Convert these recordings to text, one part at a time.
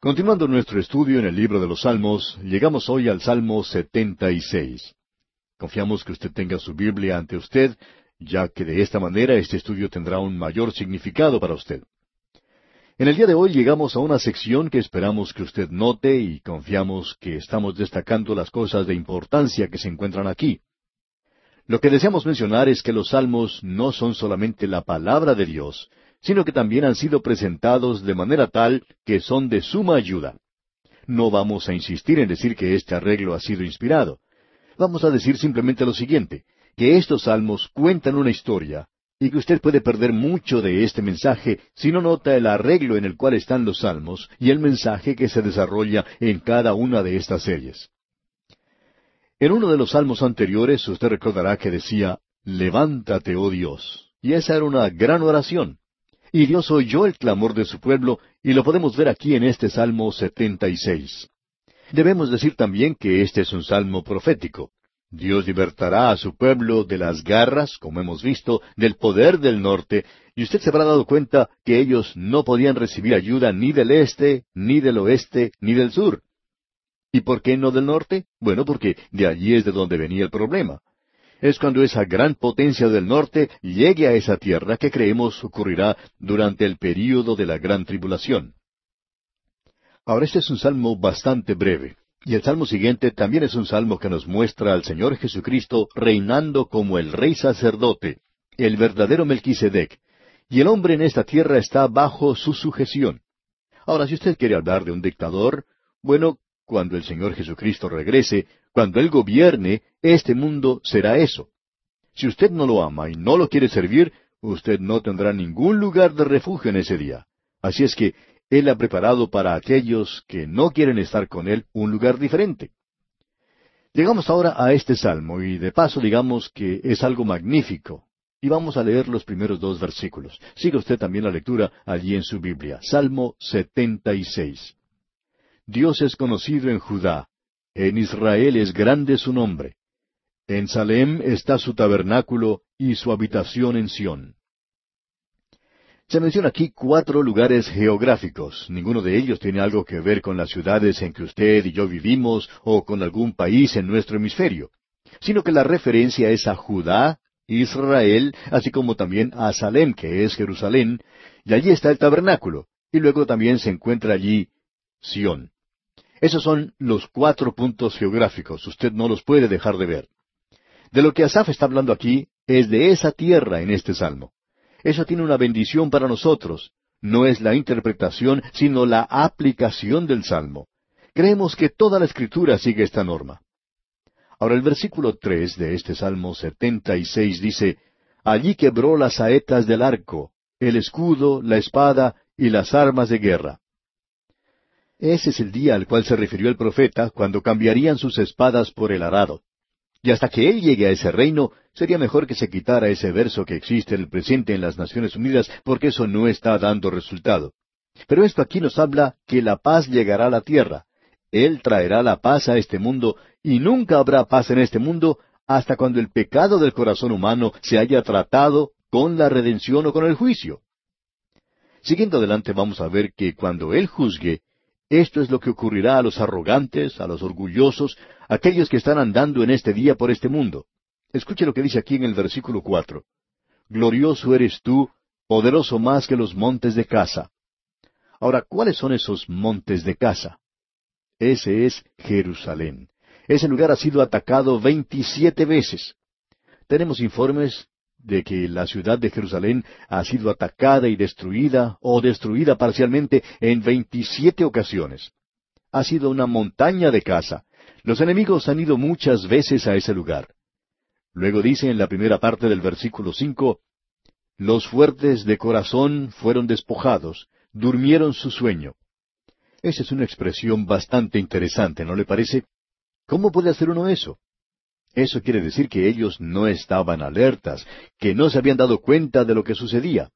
Continuando nuestro estudio en el libro de los Salmos, llegamos hoy al Salmo 76. Confiamos que usted tenga su Biblia ante usted, ya que de esta manera este estudio tendrá un mayor significado para usted. En el día de hoy llegamos a una sección que esperamos que usted note y confiamos que estamos destacando las cosas de importancia que se encuentran aquí. Lo que deseamos mencionar es que los salmos no son solamente la palabra de Dios, sino que también han sido presentados de manera tal que son de suma ayuda. No vamos a insistir en decir que este arreglo ha sido inspirado. Vamos a decir simplemente lo siguiente, que estos salmos cuentan una historia, y que usted puede perder mucho de este mensaje si no nota el arreglo en el cual están los salmos y el mensaje que se desarrolla en cada una de estas series. En uno de los salmos anteriores usted recordará que decía, Levántate, oh Dios. Y esa era una gran oración. Y Dios oyó el clamor de su pueblo, y lo podemos ver aquí en este Salmo 76. Debemos decir también que este es un salmo profético. Dios libertará a su pueblo de las garras, como hemos visto, del poder del norte, y usted se habrá dado cuenta que ellos no podían recibir ayuda ni del este, ni del oeste, ni del sur. ¿Y por qué no del norte? Bueno, porque de allí es de donde venía el problema es cuando esa gran potencia del norte llegue a esa tierra que creemos ocurrirá durante el período de la gran tribulación. Ahora este es un salmo bastante breve, y el salmo siguiente también es un salmo que nos muestra al Señor Jesucristo reinando como el rey sacerdote, el verdadero Melquisedec, y el hombre en esta tierra está bajo su sujeción. Ahora, si usted quiere hablar de un dictador, bueno, cuando el Señor Jesucristo regrese, cuando Él gobierne, este mundo será eso. Si usted no lo ama y no lo quiere servir, usted no tendrá ningún lugar de refugio en ese día. Así es que Él ha preparado para aquellos que no quieren estar con Él un lugar diferente. Llegamos ahora a este salmo y de paso digamos que es algo magnífico. Y vamos a leer los primeros dos versículos. Siga usted también la lectura allí en su Biblia. Salmo 76. Dios es conocido en Judá, en Israel es grande su nombre. En Salem está su tabernáculo y su habitación en Sión. Se menciona aquí cuatro lugares geográficos. Ninguno de ellos tiene algo que ver con las ciudades en que usted y yo vivimos o con algún país en nuestro hemisferio, sino que la referencia es a Judá, Israel, así como también a Salem, que es Jerusalén, y allí está el tabernáculo, y luego también se encuentra allí Sión. Esos son los cuatro puntos geográficos, usted no los puede dejar de ver. De lo que Asaf está hablando aquí es de esa tierra en este salmo. Eso tiene una bendición para nosotros. No es la interpretación, sino la aplicación del salmo. Creemos que toda la escritura sigue esta norma. Ahora el versículo tres de este salmo setenta y seis dice Allí quebró las saetas del arco, el escudo, la espada y las armas de guerra. Ese es el día al cual se refirió el profeta cuando cambiarían sus espadas por el arado. Y hasta que él llegue a ese reino, sería mejor que se quitara ese verso que existe en el presente en las Naciones Unidas, porque eso no está dando resultado. Pero esto aquí nos habla que la paz llegará a la tierra. Él traerá la paz a este mundo, y nunca habrá paz en este mundo hasta cuando el pecado del corazón humano se haya tratado con la redención o con el juicio. Siguiendo adelante vamos a ver que cuando Él juzgue, esto es lo que ocurrirá a los arrogantes, a los orgullosos, aquellos que están andando en este día por este mundo. Escuche lo que dice aquí en el versículo cuatro. Glorioso eres tú, poderoso más que los montes de casa. Ahora, ¿cuáles son esos montes de casa? Ese es Jerusalén. Ese lugar ha sido atacado veintisiete veces. Tenemos informes de que la ciudad de Jerusalén ha sido atacada y destruida o destruida parcialmente en veintisiete ocasiones. Ha sido una montaña de casa. Los enemigos han ido muchas veces a ese lugar. Luego dice en la primera parte del versículo cinco, Los fuertes de corazón fueron despojados, durmieron su sueño. Esa es una expresión bastante interesante, ¿no le parece? ¿Cómo puede hacer uno eso? Eso quiere decir que ellos no estaban alertas, que no se habían dado cuenta de lo que sucedía.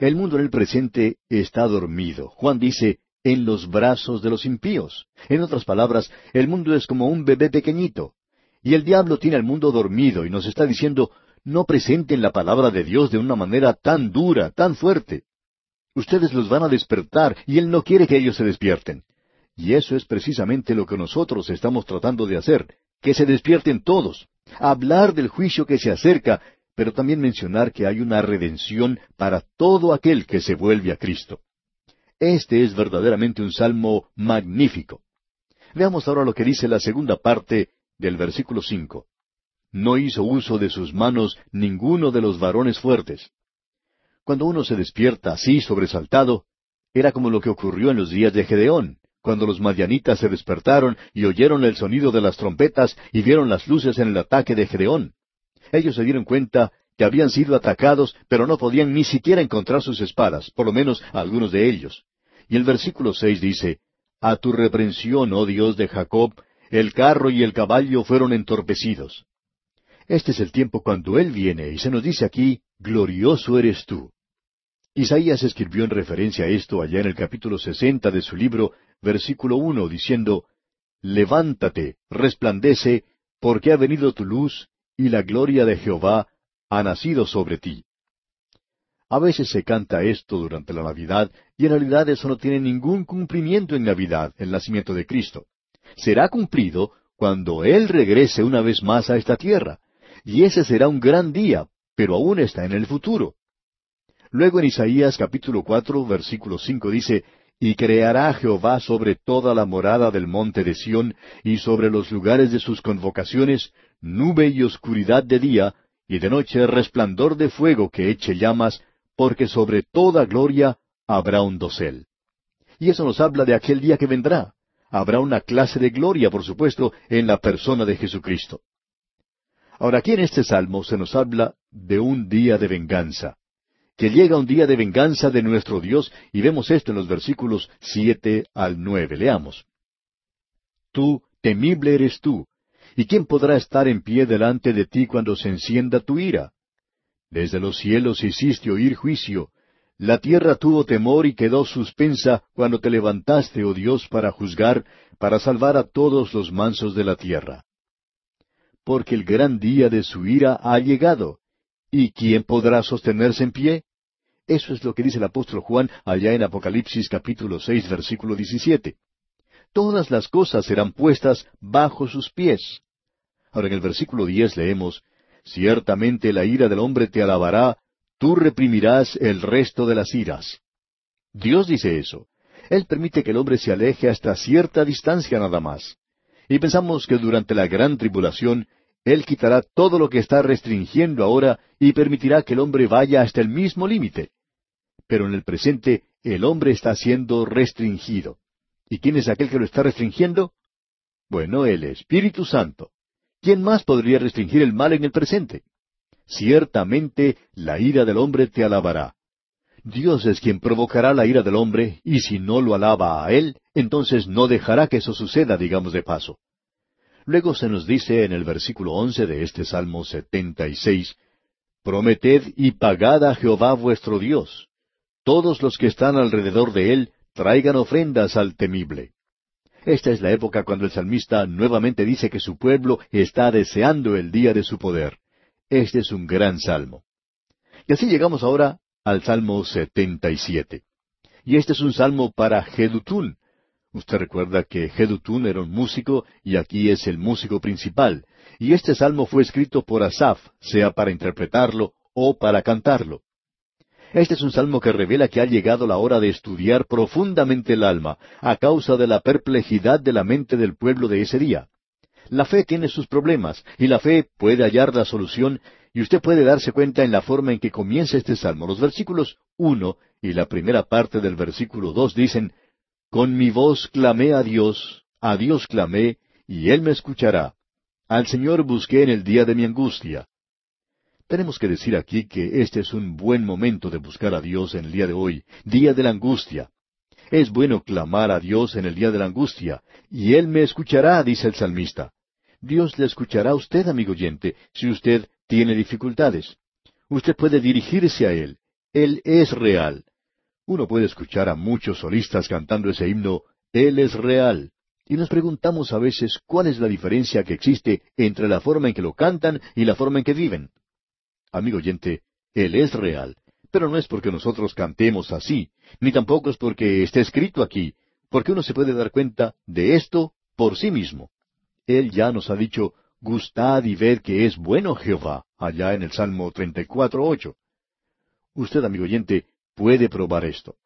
El mundo en el presente está dormido. Juan dice, en los brazos de los impíos. En otras palabras, el mundo es como un bebé pequeñito. Y el diablo tiene al mundo dormido y nos está diciendo, no presenten la palabra de Dios de una manera tan dura, tan fuerte. Ustedes los van a despertar y Él no quiere que ellos se despierten. Y eso es precisamente lo que nosotros estamos tratando de hacer, que se despierten todos, hablar del juicio que se acerca, pero también mencionar que hay una redención para todo aquel que se vuelve a Cristo. Este es verdaderamente un salmo magnífico. Veamos ahora lo que dice la segunda parte del versículo cinco. No hizo uso de sus manos ninguno de los varones fuertes. Cuando uno se despierta así sobresaltado, era como lo que ocurrió en los días de Gedeón, cuando los madianitas se despertaron y oyeron el sonido de las trompetas y vieron las luces en el ataque de Gedeón. Ellos se dieron cuenta que habían sido atacados, pero no podían ni siquiera encontrar sus espadas, por lo menos algunos de ellos. Y el versículo seis dice, A tu reprensión, oh Dios de Jacob, el carro y el caballo fueron entorpecidos. Este es el tiempo cuando Él viene, y se nos dice aquí, Glorioso eres tú. Isaías escribió en referencia a esto allá en el capítulo sesenta de su libro, versículo uno, diciendo, Levántate, resplandece, porque ha venido tu luz, y la gloria de Jehová ha nacido sobre ti. A veces se canta esto durante la Navidad, y en realidad eso no tiene ningún cumplimiento en Navidad, el nacimiento de Cristo. Será cumplido cuando Él regrese una vez más a esta tierra, y ese será un gran día, pero aún está en el futuro. Luego en Isaías capítulo cuatro, versículo cinco dice, Y creará Jehová sobre toda la morada del monte de Sión, y sobre los lugares de sus convocaciones, nube y oscuridad de día, y de noche resplandor de fuego que eche llamas, porque sobre toda gloria habrá un dosel. Y eso nos habla de aquel día que vendrá. Habrá una clase de gloria, por supuesto, en la persona de Jesucristo. Ahora aquí en este salmo se nos habla de un día de venganza que llega un día de venganza de nuestro Dios, y vemos esto en los versículos siete al nueve. Leamos. Tú, temible eres tú, ¿y quién podrá estar en pie delante de ti cuando se encienda tu ira? Desde los cielos hiciste oír juicio, la tierra tuvo temor y quedó suspensa cuando te levantaste, oh Dios, para juzgar, para salvar a todos los mansos de la tierra. Porque el gran día de su ira ha llegado, ¿y quién podrá sostenerse en pie? Eso es lo que dice el apóstol Juan allá en Apocalipsis capítulo seis versículo diecisiete. Todas las cosas serán puestas bajo sus pies. Ahora en el versículo diez leemos, Ciertamente la ira del hombre te alabará, tú reprimirás el resto de las iras. Dios dice eso. Él permite que el hombre se aleje hasta cierta distancia nada más. Y pensamos que durante la gran tribulación Él quitará todo lo que está restringiendo ahora y permitirá que el hombre vaya hasta el mismo límite pero en el presente el hombre está siendo restringido. ¿Y quién es aquel que lo está restringiendo? Bueno, el Espíritu Santo. ¿Quién más podría restringir el mal en el presente? Ciertamente la ira del hombre te alabará. Dios es quien provocará la ira del hombre, y si no lo alaba a él, entonces no dejará que eso suceda, digamos de paso. Luego se nos dice en el versículo once de este Salmo setenta y seis, Prometed y pagad a Jehová vuestro Dios, todos los que están alrededor de él traigan ofrendas al temible. Esta es la época cuando el salmista nuevamente dice que su pueblo está deseando el día de su poder. Este es un gran salmo. Y así llegamos ahora al Salmo 77. Y este es un salmo para Gedutún. Usted recuerda que Gedutún era un músico y aquí es el músico principal. Y este salmo fue escrito por Asaf, sea para interpretarlo o para cantarlo. Este es un salmo que revela que ha llegado la hora de estudiar profundamente el alma, a causa de la perplejidad de la mente del pueblo de ese día. La fe tiene sus problemas, y la fe puede hallar la solución, y usted puede darse cuenta en la forma en que comienza este salmo. Los versículos uno y la primera parte del versículo dos dicen, Con mi voz clamé a Dios, a Dios clamé, y Él me escuchará. Al Señor busqué en el día de mi angustia. Tenemos que decir aquí que este es un buen momento de buscar a Dios en el día de hoy, día de la angustia. Es bueno clamar a Dios en el día de la angustia, y Él me escuchará, dice el salmista. Dios le escuchará a usted, amigo oyente, si usted tiene dificultades. Usted puede dirigirse a Él. Él es real. Uno puede escuchar a muchos solistas cantando ese himno, Él es real. Y nos preguntamos a veces cuál es la diferencia que existe entre la forma en que lo cantan y la forma en que viven. Amigo oyente, Él es real, Pero no es porque nosotros cantemos así, ni tampoco es porque esté escrito aquí, porque uno se puede dar cuenta de esto por sí mismo. Él ya nos ha dicho, gustad y ved que es bueno Jehová, allá en el Salmo 34.8. Usted, amigo oyente, puede probar esto.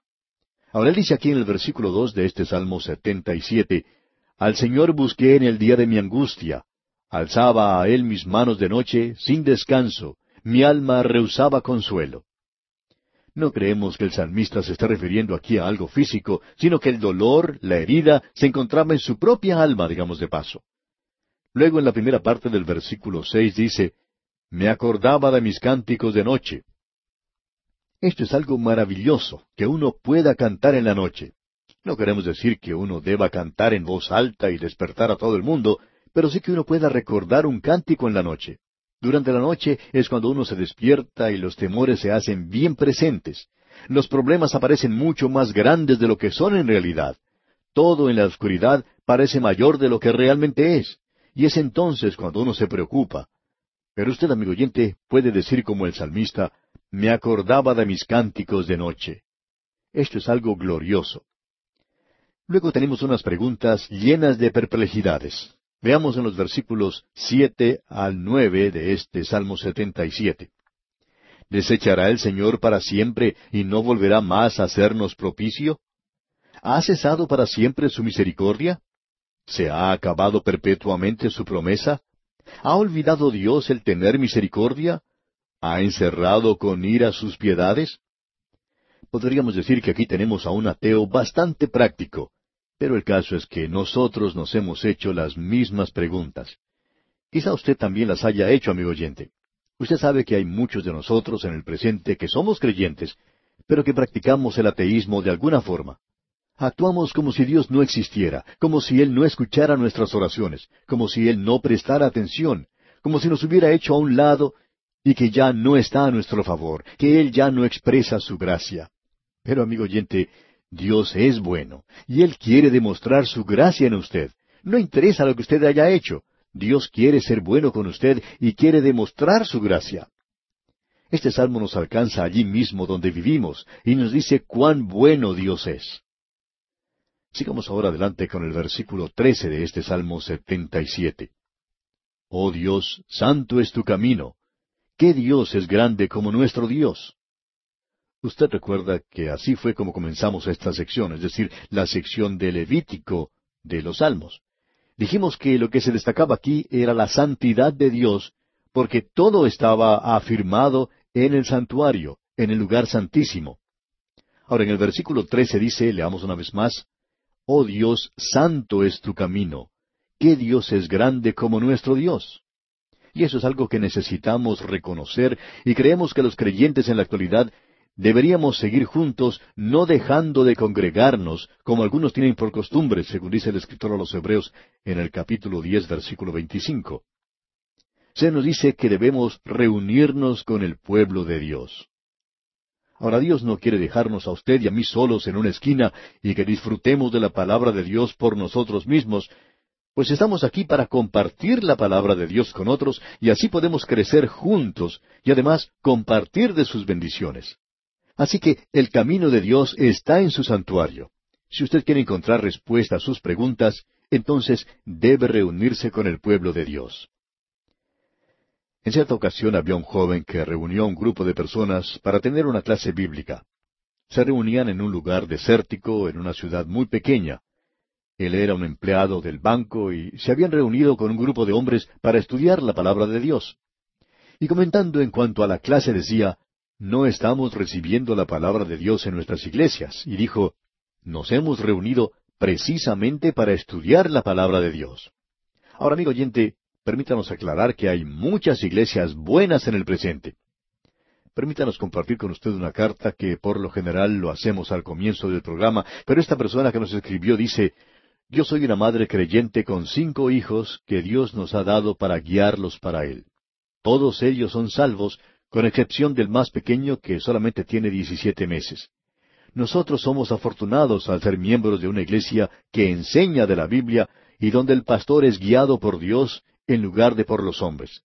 Ahora él dice aquí en el versículo dos de este Salmo 77, Al Señor busqué en el día de mi angustia, alzaba a él mis manos de noche, sin descanso, mi alma rehusaba consuelo. No creemos que el salmista se está refiriendo aquí a algo físico, sino que el dolor, la herida, se encontraba en su propia alma, digamos de paso. Luego en la primera parte del versículo seis dice, Me acordaba de mis cánticos de noche. Esto es algo maravilloso, que uno pueda cantar en la noche. No queremos decir que uno deba cantar en voz alta y despertar a todo el mundo, pero sí que uno pueda recordar un cántico en la noche. Durante la noche es cuando uno se despierta y los temores se hacen bien presentes. Los problemas aparecen mucho más grandes de lo que son en realidad. Todo en la oscuridad parece mayor de lo que realmente es. Y es entonces cuando uno se preocupa. Pero usted, amigo oyente, puede decir como el salmista, me acordaba de mis cánticos de noche. Esto es algo glorioso. Luego tenemos unas preguntas llenas de perplejidades. Veamos en los versículos siete al nueve de este Salmo setenta y siete. ¿Desechará el Señor para siempre y no volverá más a hacernos propicio? ¿Ha cesado para siempre su misericordia? ¿Se ha acabado perpetuamente su promesa? ¿Ha olvidado Dios el tener misericordia? ¿Ha encerrado con ira sus piedades? Podríamos decir que aquí tenemos a un ateo bastante práctico, pero el caso es que nosotros nos hemos hecho las mismas preguntas. Quizá usted también las haya hecho, amigo oyente. Usted sabe que hay muchos de nosotros en el presente que somos creyentes, pero que practicamos el ateísmo de alguna forma. Actuamos como si Dios no existiera, como si Él no escuchara nuestras oraciones, como si Él no prestara atención, como si nos hubiera hecho a un lado y que ya no está a nuestro favor, que Él ya no expresa su gracia. Pero, amigo oyente, Dios es bueno, y Él quiere demostrar su gracia en usted. No interesa lo que usted haya hecho. Dios quiere ser bueno con usted y quiere demostrar su gracia. Este salmo nos alcanza allí mismo donde vivimos y nos dice cuán bueno Dios es. Sigamos ahora adelante con el versículo trece de este Salmo setenta y siete. Oh Dios, santo es tu camino. ¿Qué Dios es grande como nuestro Dios? Usted recuerda que así fue como comenzamos esta sección, es decir, la sección de Levítico de los Salmos. Dijimos que lo que se destacaba aquí era la santidad de Dios, porque todo estaba afirmado en el santuario, en el lugar santísimo. Ahora en el versículo trece dice, leamos una vez más, Oh Dios, santo es tu camino. ¿Qué Dios es grande como nuestro Dios? Y eso es algo que necesitamos reconocer y creemos que los creyentes en la actualidad deberíamos seguir juntos, no dejando de congregarnos, como algunos tienen por costumbre, según dice el escritor a los Hebreos en el capítulo diez, versículo veinticinco. Se nos dice que debemos reunirnos con el pueblo de Dios. Ahora Dios no quiere dejarnos a usted y a mí solos en una esquina y que disfrutemos de la palabra de Dios por nosotros mismos, pues estamos aquí para compartir la palabra de Dios con otros y así podemos crecer juntos y además compartir de sus bendiciones. Así que el camino de Dios está en su santuario. Si usted quiere encontrar respuesta a sus preguntas, entonces debe reunirse con el pueblo de Dios. En cierta ocasión había un joven que reunió a un grupo de personas para tener una clase bíblica. Se reunían en un lugar desértico, en una ciudad muy pequeña. Él era un empleado del banco y se habían reunido con un grupo de hombres para estudiar la palabra de Dios. Y comentando en cuanto a la clase decía, no estamos recibiendo la palabra de Dios en nuestras iglesias. Y dijo, nos hemos reunido precisamente para estudiar la palabra de Dios. Ahora, amigo oyente, permítanos aclarar que hay muchas iglesias buenas en el presente. Permítanos compartir con usted una carta que por lo general lo hacemos al comienzo del programa, pero esta persona que nos escribió dice, Yo soy una madre creyente con cinco hijos que Dios nos ha dado para guiarlos para Él. Todos ellos son salvos, con excepción del más pequeño que solamente tiene diecisiete meses. Nosotros somos afortunados al ser miembros de una iglesia que enseña de la Biblia y donde el pastor es guiado por Dios en lugar de por los hombres.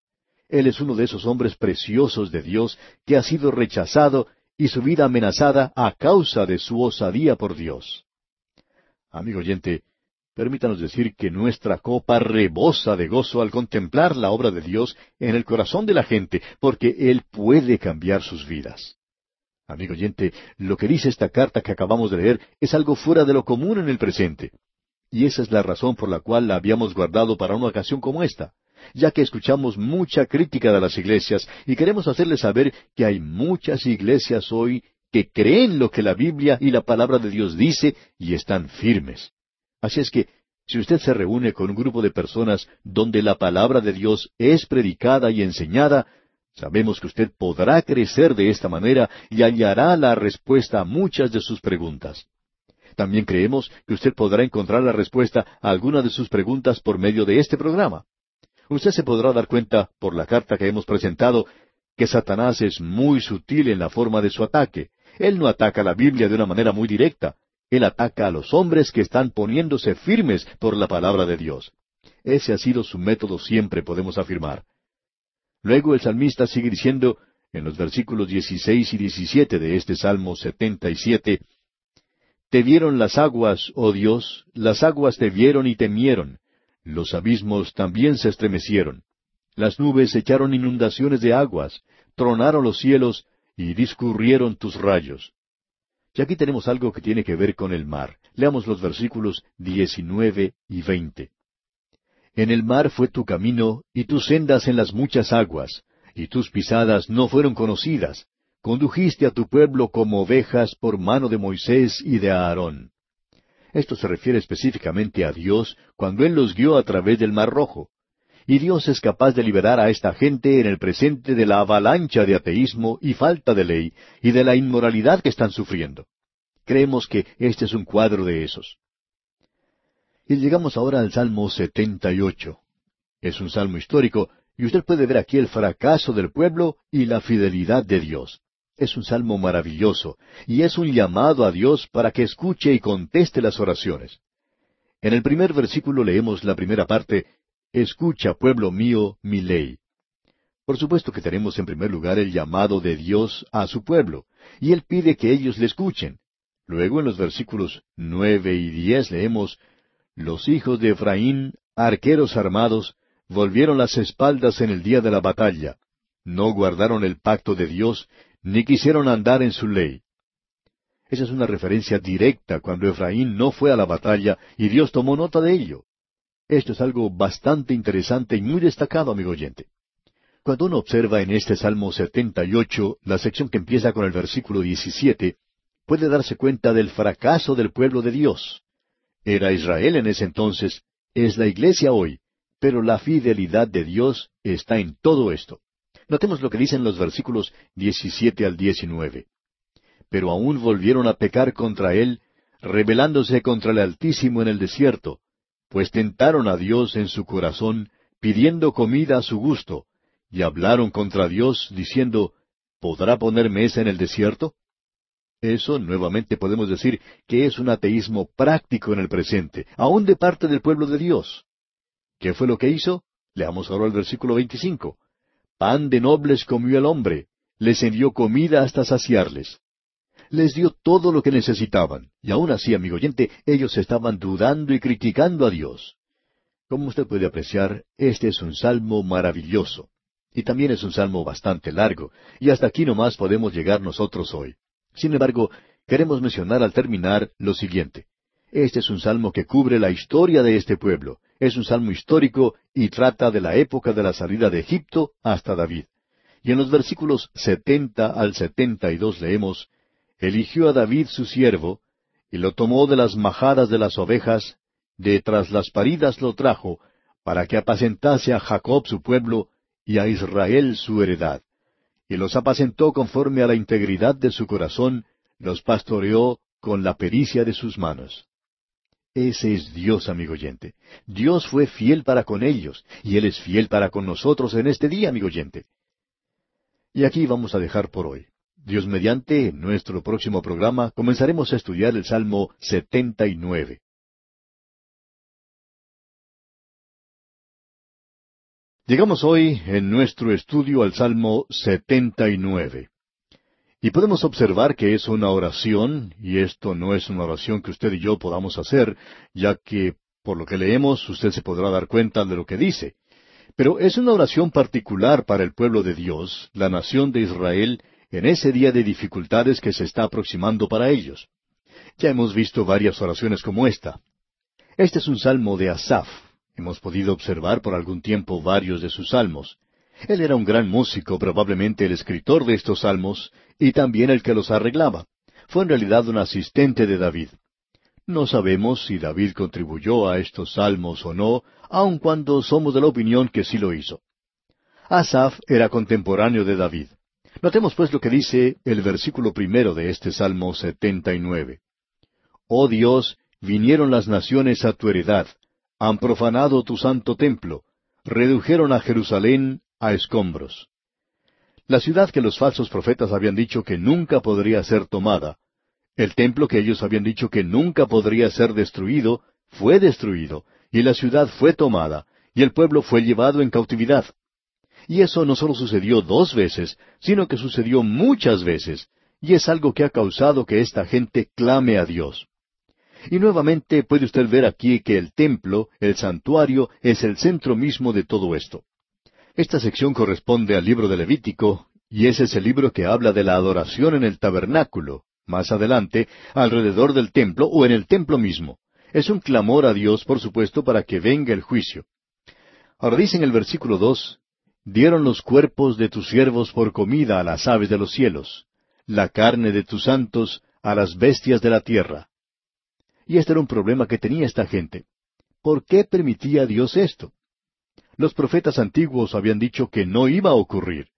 Él es uno de esos hombres preciosos de Dios que ha sido rechazado y su vida amenazada a causa de su osadía por Dios. Amigo oyente, permítanos decir que nuestra copa rebosa de gozo al contemplar la obra de Dios en el corazón de la gente, porque Él puede cambiar sus vidas. Amigo oyente, lo que dice esta carta que acabamos de leer es algo fuera de lo común en el presente. Y esa es la razón por la cual la habíamos guardado para una ocasión como esta, ya que escuchamos mucha crítica de las iglesias y queremos hacerles saber que hay muchas iglesias hoy que creen lo que la Biblia y la palabra de Dios dice y están firmes. Así es que, si usted se reúne con un grupo de personas donde la palabra de Dios es predicada y enseñada, sabemos que usted podrá crecer de esta manera y hallará la respuesta a muchas de sus preguntas. También creemos que usted podrá encontrar la respuesta a alguna de sus preguntas por medio de este programa. Usted se podrá dar cuenta, por la carta que hemos presentado, que Satanás es muy sutil en la forma de su ataque. Él no ataca la Biblia de una manera muy directa, él ataca a los hombres que están poniéndose firmes por la palabra de Dios. Ese ha sido su método siempre, podemos afirmar. Luego el salmista sigue diciendo, en los versículos 16 y 17 de este Salmo 77, Te vieron las aguas, oh Dios, las aguas te vieron y temieron, los abismos también se estremecieron, las nubes echaron inundaciones de aguas, tronaron los cielos y discurrieron tus rayos. Y aquí tenemos algo que tiene que ver con el mar. Leamos los versículos 19 y 20. En el mar fue tu camino, y tus sendas en las muchas aguas, y tus pisadas no fueron conocidas. Condujiste a tu pueblo como ovejas por mano de Moisés y de Aarón. Esto se refiere específicamente a Dios cuando Él los guió a través del Mar Rojo. Y Dios es capaz de liberar a esta gente en el presente de la avalancha de ateísmo y falta de ley y de la inmoralidad que están sufriendo. Creemos que este es un cuadro de esos. Y llegamos ahora al Salmo 78. Es un salmo histórico y usted puede ver aquí el fracaso del pueblo y la fidelidad de Dios. Es un salmo maravilloso y es un llamado a Dios para que escuche y conteste las oraciones. En el primer versículo leemos la primera parte, Escucha, pueblo mío, mi ley. Por supuesto que tenemos en primer lugar el llamado de Dios a su pueblo, y Él pide que ellos le escuchen. Luego en los versículos nueve y diez leemos, Los hijos de Efraín, arqueros armados, volvieron las espaldas en el día de la batalla. No guardaron el pacto de Dios, ni quisieron andar en su ley. Esa es una referencia directa cuando Efraín no fue a la batalla y Dios tomó nota de ello. Esto es algo bastante interesante y muy destacado, amigo oyente. Cuando uno observa en este Salmo 78 la sección que empieza con el versículo 17, puede darse cuenta del fracaso del pueblo de Dios. Era Israel en ese entonces, es la iglesia hoy, pero la fidelidad de Dios está en todo esto. Notemos lo que dicen los versículos 17 al 19. Pero aún volvieron a pecar contra él, rebelándose contra el Altísimo en el desierto, pues tentaron a Dios en su corazón, pidiendo comida a su gusto, y hablaron contra Dios, diciendo, ¿podrá poner mesa en el desierto? Eso nuevamente podemos decir que es un ateísmo práctico en el presente, aun de parte del pueblo de Dios. ¿Qué fue lo que hizo? Leamos ahora el versículo 25. Pan de nobles comió el hombre, les envió comida hasta saciarles les dio todo lo que necesitaban. Y aún así, amigo oyente, ellos estaban dudando y criticando a Dios. Como usted puede apreciar, este es un salmo maravilloso. Y también es un salmo bastante largo, y hasta aquí nomás podemos llegar nosotros hoy. Sin embargo, queremos mencionar al terminar lo siguiente. Este es un salmo que cubre la historia de este pueblo. Es un salmo histórico y trata de la época de la salida de Egipto hasta David. Y en los versículos setenta al setenta y dos leemos eligió a David su siervo, y lo tomó de las majadas de las ovejas, de tras las paridas lo trajo, para que apacentase a Jacob su pueblo, y a Israel su heredad. Y los apacentó conforme a la integridad de su corazón, los pastoreó con la pericia de sus manos. Ese es Dios, amigo oyente. Dios fue fiel para con ellos, y Él es fiel para con nosotros en este día, amigo oyente. Y aquí vamos a dejar por hoy. Dios mediante, nuestro próximo programa comenzaremos a estudiar el Salmo 79. Llegamos hoy en nuestro estudio al Salmo 79. Y podemos observar que es una oración, y esto no es una oración que usted y yo podamos hacer, ya que por lo que leemos usted se podrá dar cuenta de lo que dice. Pero es una oración particular para el pueblo de Dios, la nación de Israel, en ese día de dificultades que se está aproximando para ellos. Ya hemos visto varias oraciones como esta. Este es un salmo de Asaf. Hemos podido observar por algún tiempo varios de sus salmos. Él era un gran músico, probablemente el escritor de estos salmos, y también el que los arreglaba. Fue en realidad un asistente de David. No sabemos si David contribuyó a estos salmos o no, aun cuando somos de la opinión que sí lo hizo. Asaf era contemporáneo de David. Notemos pues lo que dice el versículo primero de este Salmo setenta y nueve. Oh Dios, vinieron las naciones a tu heredad, han profanado tu santo templo, redujeron a Jerusalén a escombros. La ciudad que los falsos profetas habían dicho que nunca podría ser tomada, el templo que ellos habían dicho que nunca podría ser destruido, fue destruido, y la ciudad fue tomada, y el pueblo fue llevado en cautividad. Y eso no solo sucedió dos veces, sino que sucedió muchas veces, y es algo que ha causado que esta gente clame a Dios. Y nuevamente puede usted ver aquí que el templo, el santuario, es el centro mismo de todo esto. Esta sección corresponde al libro de Levítico, y ese es el libro que habla de la adoración en el tabernáculo, más adelante, alrededor del templo o en el templo mismo. Es un clamor a Dios, por supuesto, para que venga el juicio. Ahora dice en el versículo dos, dieron los cuerpos de tus siervos por comida a las aves de los cielos, la carne de tus santos a las bestias de la tierra. Y este era un problema que tenía esta gente. ¿Por qué permitía Dios esto? Los profetas antiguos habían dicho que no iba a ocurrir.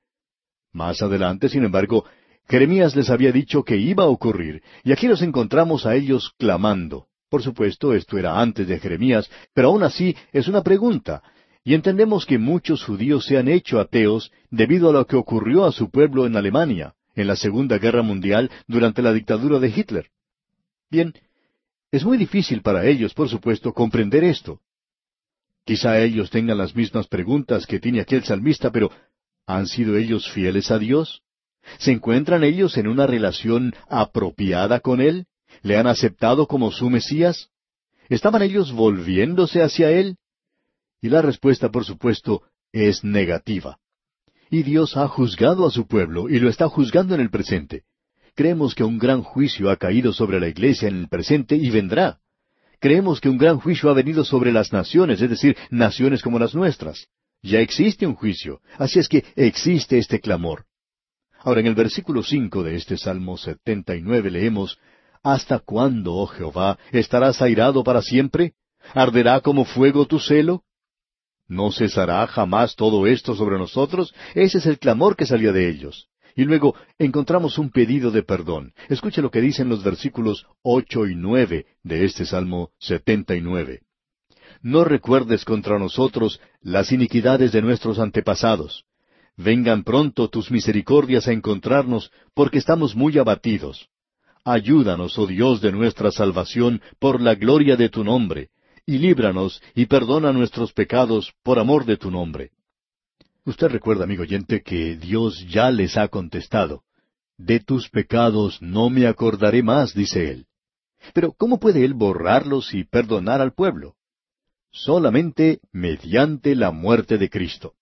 Más adelante, sin embargo, Jeremías les había dicho que iba a ocurrir, y aquí los encontramos a ellos clamando. Por supuesto, esto era antes de Jeremías, pero aún así es una pregunta, y entendemos que muchos judíos se han hecho ateos debido a lo que ocurrió a su pueblo en Alemania, en la Segunda Guerra Mundial, durante la dictadura de Hitler. Bien, es muy difícil para ellos, por supuesto, comprender esto. Quizá ellos tengan las mismas preguntas que tiene aquel salmista, pero ¿han sido ellos fieles a Dios? ¿Se encuentran ellos en una relación apropiada con Él? ¿Le han aceptado como su Mesías? ¿Estaban ellos volviéndose hacia Él? Y la respuesta, por supuesto, es negativa. Y Dios ha juzgado a su pueblo y lo está juzgando en el presente. Creemos que un gran juicio ha caído sobre la iglesia en el presente y vendrá creemos que un gran juicio ha venido sobre las naciones, es decir, naciones como las nuestras. Ya existe un juicio, así es que existe este clamor. Ahora en el versículo cinco de este Salmo setenta y nueve leemos ¿Hasta cuándo, oh Jehová, estarás airado para siempre? ¿Arderá como fuego tu celo? ¿No cesará jamás todo esto sobre nosotros? Ese es el clamor que salió de ellos. Y luego encontramos un pedido de perdón. Escuche lo que dicen los versículos ocho y nueve de este Salmo setenta y nueve. No recuerdes contra nosotros las iniquidades de nuestros antepasados. Vengan pronto tus misericordias a encontrarnos, porque estamos muy abatidos. Ayúdanos, oh Dios de nuestra salvación, por la gloria de tu nombre, y líbranos y perdona nuestros pecados por amor de tu nombre. Usted recuerda, amigo oyente, que Dios ya les ha contestado. De tus pecados no me acordaré más, dice Él. Pero ¿cómo puede Él borrarlos y perdonar al pueblo? Solamente mediante la muerte de Cristo.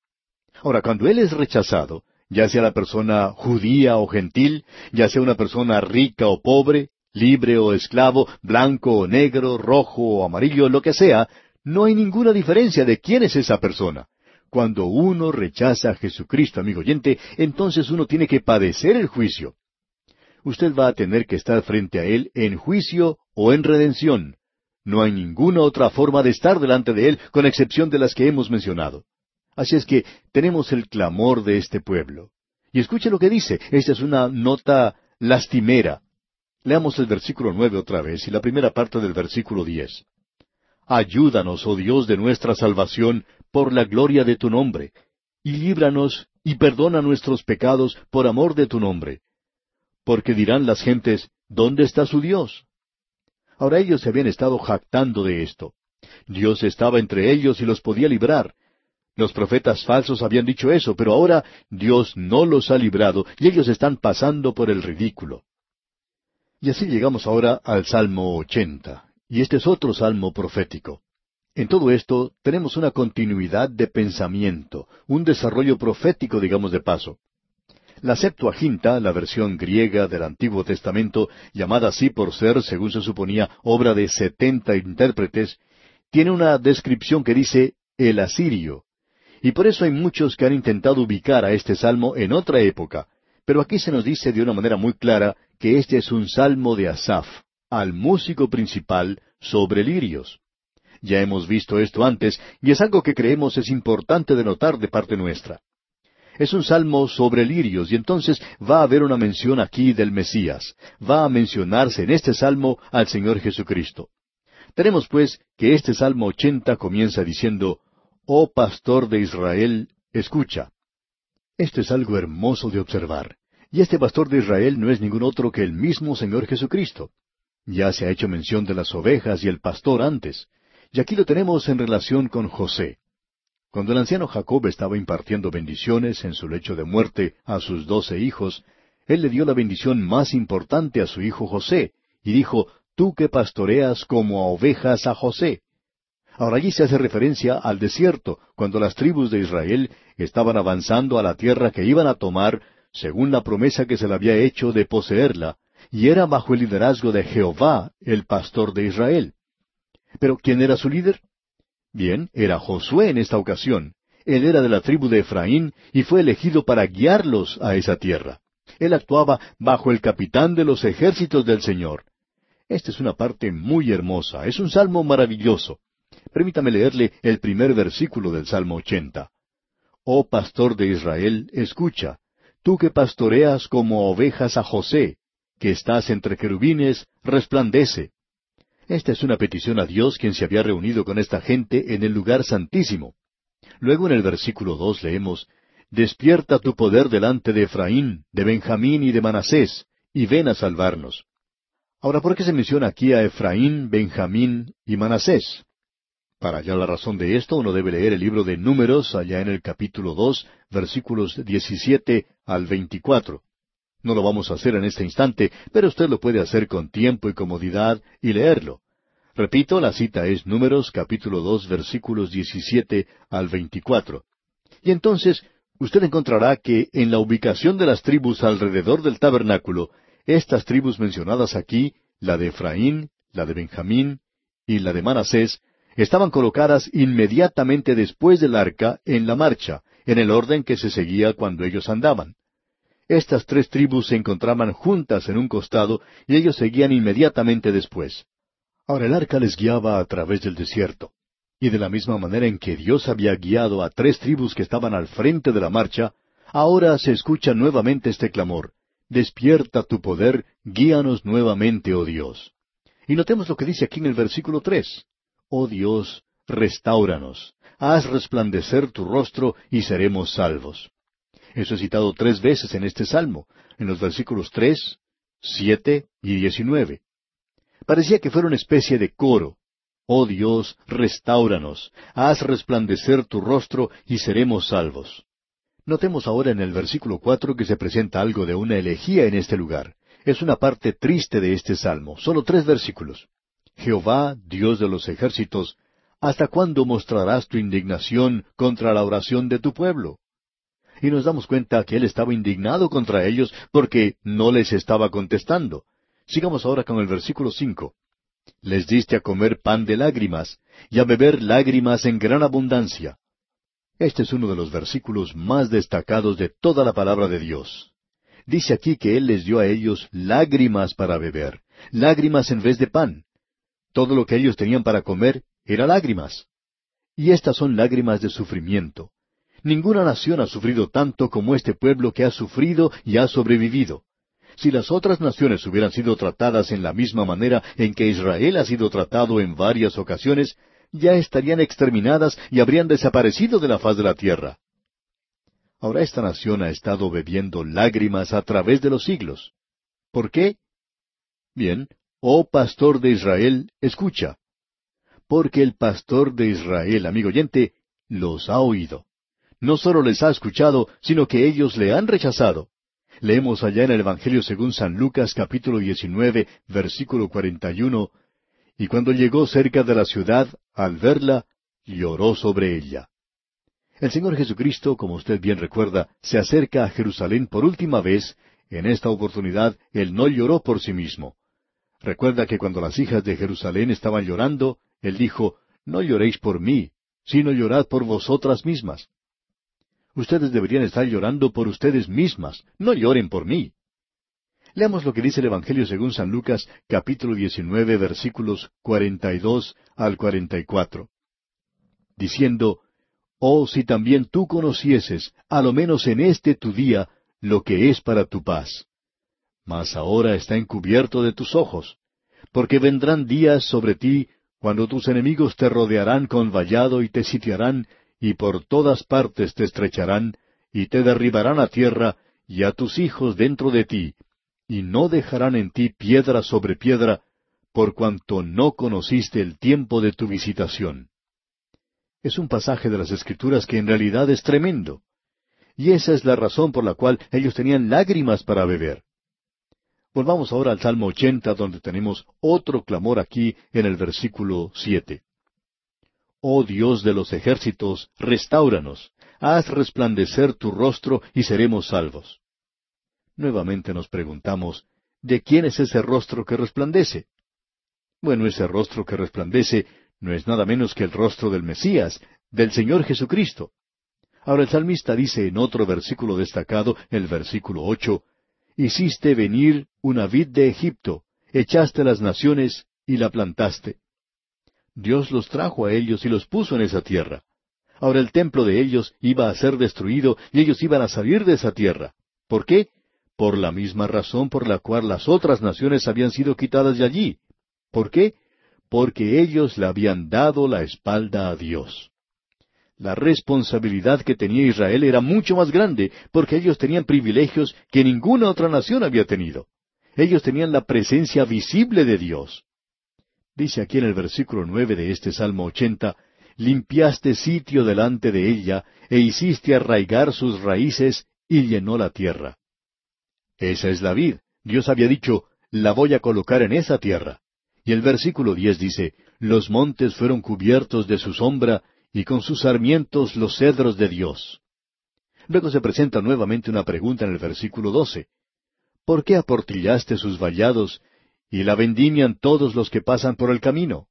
Ahora, cuando Él es rechazado, ya sea la persona judía o gentil, ya sea una persona rica o pobre, libre o esclavo, blanco o negro, rojo o amarillo, lo que sea, no hay ninguna diferencia de quién es esa persona. Cuando uno rechaza a Jesucristo, amigo oyente, entonces uno tiene que padecer el juicio. Usted va a tener que estar frente a Él en juicio o en redención. No hay ninguna otra forma de estar delante de Él, con excepción de las que hemos mencionado. Así es que tenemos el clamor de este pueblo. Y escuche lo que dice. Esta es una nota lastimera. Leamos el versículo nueve otra vez y la primera parte del versículo diez. Ayúdanos, oh Dios de nuestra salvación, por la gloria de tu nombre, y líbranos y perdona nuestros pecados por amor de tu nombre. Porque dirán las gentes, ¿dónde está su Dios? Ahora ellos se habían estado jactando de esto. Dios estaba entre ellos y los podía librar. Los profetas falsos habían dicho eso, pero ahora Dios no los ha librado y ellos están pasando por el ridículo. Y así llegamos ahora al Salmo ochenta, y este es otro salmo profético. En todo esto tenemos una continuidad de pensamiento, un desarrollo profético, digamos de paso. La Septuaginta, la versión griega del Antiguo Testamento, llamada así por ser, según se suponía, obra de setenta intérpretes, tiene una descripción que dice el asirio, y por eso hay muchos que han intentado ubicar a este salmo en otra época, pero aquí se nos dice de una manera muy clara que este es un salmo de Asaf, al músico principal sobre lirios. Ya hemos visto esto antes, y es algo que creemos es importante de notar de parte nuestra. Es un salmo sobre lirios, y entonces va a haber una mención aquí del Mesías. Va a mencionarse en este salmo al Señor Jesucristo. Tenemos pues que este salmo ochenta comienza diciendo, Oh pastor de Israel, escucha. Esto es algo hermoso de observar. Y este pastor de Israel no es ningún otro que el mismo Señor Jesucristo. Ya se ha hecho mención de las ovejas y el pastor antes. Y aquí lo tenemos en relación con José. Cuando el anciano Jacob estaba impartiendo bendiciones en su lecho de muerte a sus doce hijos, él le dio la bendición más importante a su hijo José, y dijo, Tú que pastoreas como a ovejas a José. Ahora allí se hace referencia al desierto, cuando las tribus de Israel estaban avanzando a la tierra que iban a tomar, según la promesa que se le había hecho de poseerla, y era bajo el liderazgo de Jehová, el pastor de Israel. Pero ¿quién era su líder? Bien, era Josué en esta ocasión. Él era de la tribu de Efraín y fue elegido para guiarlos a esa tierra. Él actuaba bajo el capitán de los ejércitos del Señor. Esta es una parte muy hermosa, es un salmo maravilloso. Permítame leerle el primer versículo del Salmo ochenta. Oh pastor de Israel, escucha, tú que pastoreas como ovejas a José, que estás entre querubines, resplandece. Esta es una petición a Dios quien se había reunido con esta gente en el lugar santísimo. Luego en el versículo dos leemos, Despierta tu poder delante de Efraín, de Benjamín y de Manasés, y ven a salvarnos. Ahora, ¿por qué se menciona aquí a Efraín, Benjamín y Manasés? Para hallar la razón de esto, uno debe leer el libro de Números, allá en el capítulo dos, versículos diecisiete al veinticuatro. No lo vamos a hacer en este instante, pero usted lo puede hacer con tiempo y comodidad y leerlo. Repito, la cita es Números capítulo dos versículos diecisiete al veinticuatro. Y entonces usted encontrará que en la ubicación de las tribus alrededor del tabernáculo, estas tribus mencionadas aquí, la de Efraín, la de Benjamín y la de Manasés, estaban colocadas inmediatamente después del arca en la marcha, en el orden que se seguía cuando ellos andaban. Estas tres tribus se encontraban juntas en un costado y ellos seguían inmediatamente después. Ahora el arca les guiaba a través del desierto. Y de la misma manera en que Dios había guiado a tres tribus que estaban al frente de la marcha, ahora se escucha nuevamente este clamor. Despierta tu poder, guíanos nuevamente, oh Dios. Y notemos lo que dice aquí en el versículo tres. Oh Dios, restauranos, haz resplandecer tu rostro y seremos salvos. Eso es citado tres veces en este salmo, en los versículos tres, siete y diecinueve. Parecía que fuera una especie de coro. Oh Dios, restauranos, haz resplandecer tu rostro y seremos salvos. Notemos ahora en el versículo cuatro que se presenta algo de una elegía en este lugar. Es una parte triste de este salmo, solo tres versículos. Jehová, Dios de los ejércitos, ¿hasta cuándo mostrarás tu indignación contra la oración de tu pueblo? y nos damos cuenta que él estaba indignado contra ellos porque no les estaba contestando. Sigamos ahora con el versículo cinco. Les diste a comer pan de lágrimas, y a beber lágrimas en gran abundancia. Este es uno de los versículos más destacados de toda la palabra de Dios. Dice aquí que Él les dio a ellos lágrimas para beber, lágrimas en vez de pan. Todo lo que ellos tenían para comer era lágrimas. Y estas son lágrimas de sufrimiento. Ninguna nación ha sufrido tanto como este pueblo que ha sufrido y ha sobrevivido. Si las otras naciones hubieran sido tratadas en la misma manera en que Israel ha sido tratado en varias ocasiones, ya estarían exterminadas y habrían desaparecido de la faz de la tierra. Ahora esta nación ha estado bebiendo lágrimas a través de los siglos. ¿Por qué? Bien, oh pastor de Israel, escucha. Porque el pastor de Israel, amigo oyente, los ha oído. no solo les ha escuchado, sino que ellos le han rechazado. Leemos allá en el Evangelio según San Lucas capítulo 19, versículo 41, y cuando llegó cerca de la ciudad, al verla, lloró sobre ella. El Señor Jesucristo, como usted bien recuerda, se acerca a Jerusalén por última vez. En esta oportunidad, Él no lloró por sí mismo. Recuerda que cuando las hijas de Jerusalén estaban llorando, Él dijo, No lloréis por mí, sino llorad por vosotras mismas. Ustedes deberían estar llorando por ustedes mismas, no lloren por mí. Leamos lo que dice el Evangelio según San Lucas, capítulo 19, versículos 42 al 44. Diciendo, Oh, si también tú conocieses, a lo menos en este tu día, lo que es para tu paz. Mas ahora está encubierto de tus ojos, porque vendrán días sobre ti cuando tus enemigos te rodearán con vallado y te sitiarán, y por todas partes te estrecharán, y te derribarán a tierra, y a tus hijos dentro de ti, y no dejarán en ti piedra sobre piedra, por cuanto no conociste el tiempo de tu visitación. Es un pasaje de las Escrituras que en realidad es tremendo. Y esa es la razón por la cual ellos tenían lágrimas para beber. Volvamos ahora al Salmo 80, donde tenemos otro clamor aquí en el versículo siete. Oh Dios de los ejércitos, restauranos, haz resplandecer tu rostro y seremos salvos. Nuevamente nos preguntamos, ¿de quién es ese rostro que resplandece? Bueno, ese rostro que resplandece no es nada menos que el rostro del Mesías, del Señor Jesucristo. Ahora el salmista dice en otro versículo destacado, el versículo ocho, Hiciste venir una vid de Egipto, echaste las naciones y la plantaste. Dios los trajo a ellos y los puso en esa tierra. Ahora el templo de ellos iba a ser destruido y ellos iban a salir de esa tierra. ¿Por qué? Por la misma razón por la cual las otras naciones habían sido quitadas de allí. ¿Por qué? porque ellos le habían dado la espalda a Dios. La responsabilidad que tenía Israel era mucho más grande, porque ellos tenían privilegios que ninguna otra nación había tenido. Ellos tenían la presencia visible de Dios. Dice aquí en el versículo nueve de este Salmo ochenta, limpiaste sitio delante de ella, e hiciste arraigar sus raíces, y llenó la tierra. Esa es la vid. Dios había dicho, la voy a colocar en esa tierra. Y el versículo diez dice, Los montes fueron cubiertos de su sombra, y con sus sarmientos los cedros de Dios. Luego se presenta nuevamente una pregunta en el versículo doce. ¿Por qué aportillaste sus vallados, y la vendimian todos los que pasan por el camino?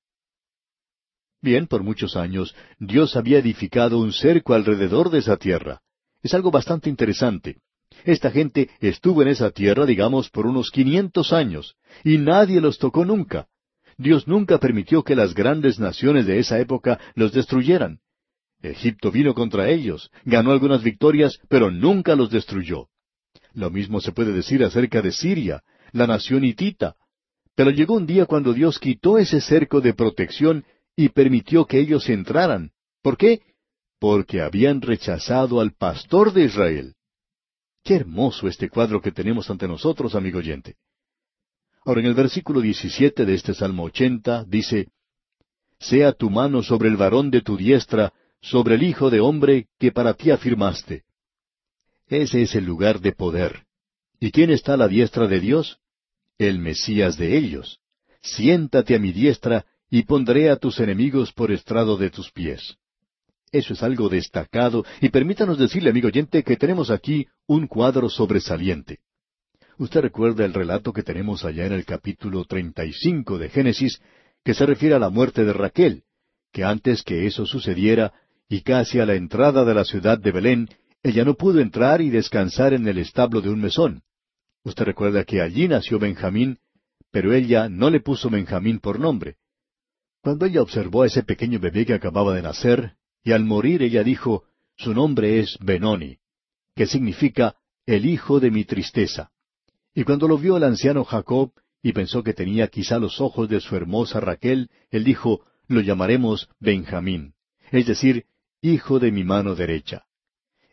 Bien, por muchos años Dios había edificado un cerco alrededor de esa tierra. Es algo bastante interesante. Esta gente estuvo en esa tierra, digamos, por unos quinientos años, y nadie los tocó nunca. Dios nunca permitió que las grandes naciones de esa época los destruyeran. Egipto vino contra ellos, ganó algunas victorias, pero nunca los destruyó. Lo mismo se puede decir acerca de Siria, la nación hitita. Pero llegó un día cuando Dios quitó ese cerco de protección y permitió que ellos entraran. ¿Por qué? Porque habían rechazado al pastor de Israel. Qué hermoso este cuadro que tenemos ante nosotros, amigo oyente. Ahora en el versículo 17 de este Salmo 80 dice, Sea tu mano sobre el varón de tu diestra, sobre el Hijo de hombre que para ti afirmaste. Ese es el lugar de poder. ¿Y quién está a la diestra de Dios? El Mesías de ellos. Siéntate a mi diestra y pondré a tus enemigos por estrado de tus pies. Eso es algo destacado y permítanos decirle, amigo oyente, que tenemos aquí un cuadro sobresaliente. Usted recuerda el relato que tenemos allá en el capítulo treinta y cinco de Génesis, que se refiere a la muerte de Raquel, que antes que eso sucediera, y casi a la entrada de la ciudad de Belén, ella no pudo entrar y descansar en el establo de un mesón. Usted recuerda que allí nació Benjamín, pero ella no le puso Benjamín por nombre. Cuando ella observó a ese pequeño bebé que acababa de nacer, y al morir ella dijo, su nombre es Benoni, que significa el hijo de mi tristeza. Y cuando lo vio el anciano Jacob, y pensó que tenía quizá los ojos de su hermosa Raquel, él dijo, lo llamaremos Benjamín, es decir, hijo de mi mano derecha.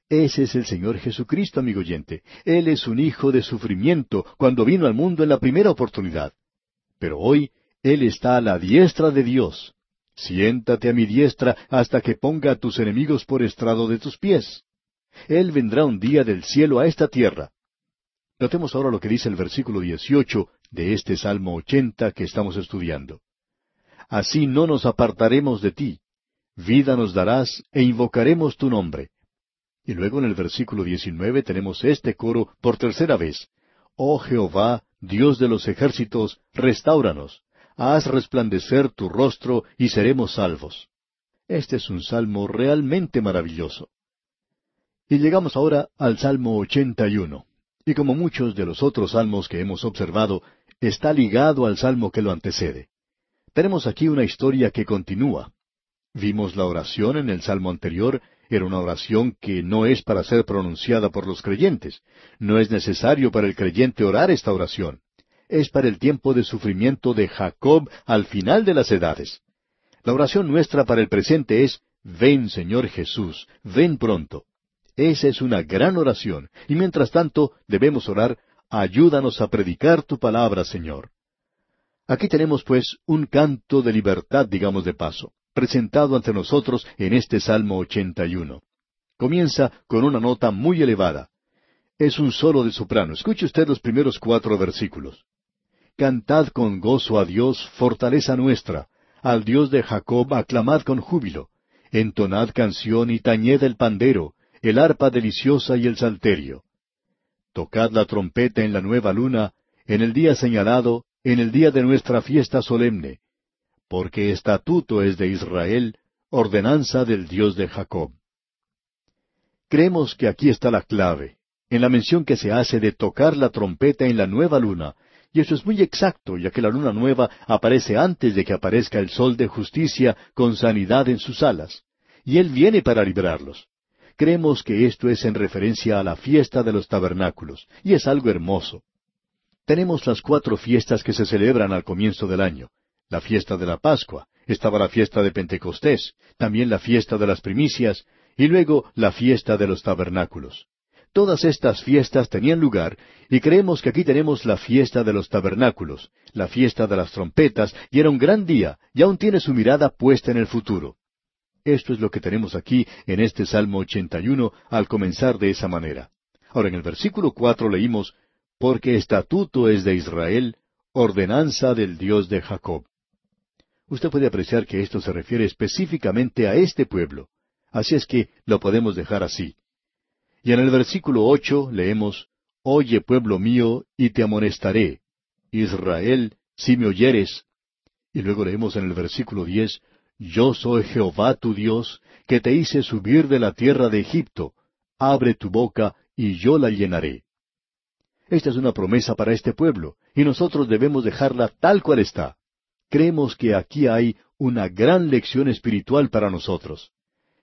Ese es el Señor Jesucristo, amigo oyente. Él es un hijo de sufrimiento cuando vino al mundo en la primera oportunidad. Pero hoy Él está a la diestra de Dios. Siéntate a mi diestra hasta que ponga a tus enemigos por estrado de tus pies. Él vendrá un día del cielo a esta tierra. Notemos ahora lo que dice el versículo 18 de este Salmo 80 que estamos estudiando. Así no nos apartaremos de ti. Vida nos darás e invocaremos tu nombre. Y luego en el versículo 19 tenemos este coro por tercera vez. Oh Jehová, Dios de los ejércitos, restauranos. Haz resplandecer tu rostro y seremos salvos. Este es un salmo realmente maravilloso. Y llegamos ahora al Salmo 81. Y como muchos de los otros salmos que hemos observado, está ligado al salmo que lo antecede. Tenemos aquí una historia que continúa. Vimos la oración en el salmo anterior, era una oración que no es para ser pronunciada por los creyentes. No es necesario para el creyente orar esta oración. Es para el tiempo de sufrimiento de Jacob al final de las edades. La oración nuestra para el presente es, Ven Señor Jesús, ven pronto. Esa es una gran oración, y mientras tanto debemos orar, ayúdanos a predicar tu palabra, Señor. Aquí tenemos pues un canto de libertad, digamos de paso, presentado ante nosotros en este Salmo 81. Comienza con una nota muy elevada. Es un solo de soprano. Escuche usted los primeros cuatro versículos. Cantad con gozo a Dios, fortaleza nuestra. Al Dios de Jacob aclamad con júbilo. Entonad canción y tañed el pandero el arpa deliciosa y el salterio. Tocad la trompeta en la nueva luna, en el día señalado, en el día de nuestra fiesta solemne, porque estatuto es de Israel, ordenanza del Dios de Jacob. Creemos que aquí está la clave, en la mención que se hace de tocar la trompeta en la nueva luna, y eso es muy exacto, ya que la luna nueva aparece antes de que aparezca el sol de justicia con sanidad en sus alas, y Él viene para librarlos. Creemos que esto es en referencia a la fiesta de los tabernáculos, y es algo hermoso. Tenemos las cuatro fiestas que se celebran al comienzo del año. La fiesta de la Pascua, estaba la fiesta de Pentecostés, también la fiesta de las primicias, y luego la fiesta de los tabernáculos. Todas estas fiestas tenían lugar, y creemos que aquí tenemos la fiesta de los tabernáculos, la fiesta de las trompetas, y era un gran día, y aún tiene su mirada puesta en el futuro. Esto es lo que tenemos aquí en este Salmo 81 al comenzar de esa manera. Ahora en el versículo cuatro leímos, Porque estatuto es de Israel, ordenanza del Dios de Jacob. Usted puede apreciar que esto se refiere específicamente a este pueblo. Así es que lo podemos dejar así. Y en el versículo ocho leemos, Oye pueblo mío, y te amonestaré. Israel, si me oyeres. Y luego leemos en el versículo diez, yo soy Jehová tu Dios, que te hice subir de la tierra de Egipto. Abre tu boca, y yo la llenaré. Esta es una promesa para este pueblo, y nosotros debemos dejarla tal cual está. Creemos que aquí hay una gran lección espiritual para nosotros.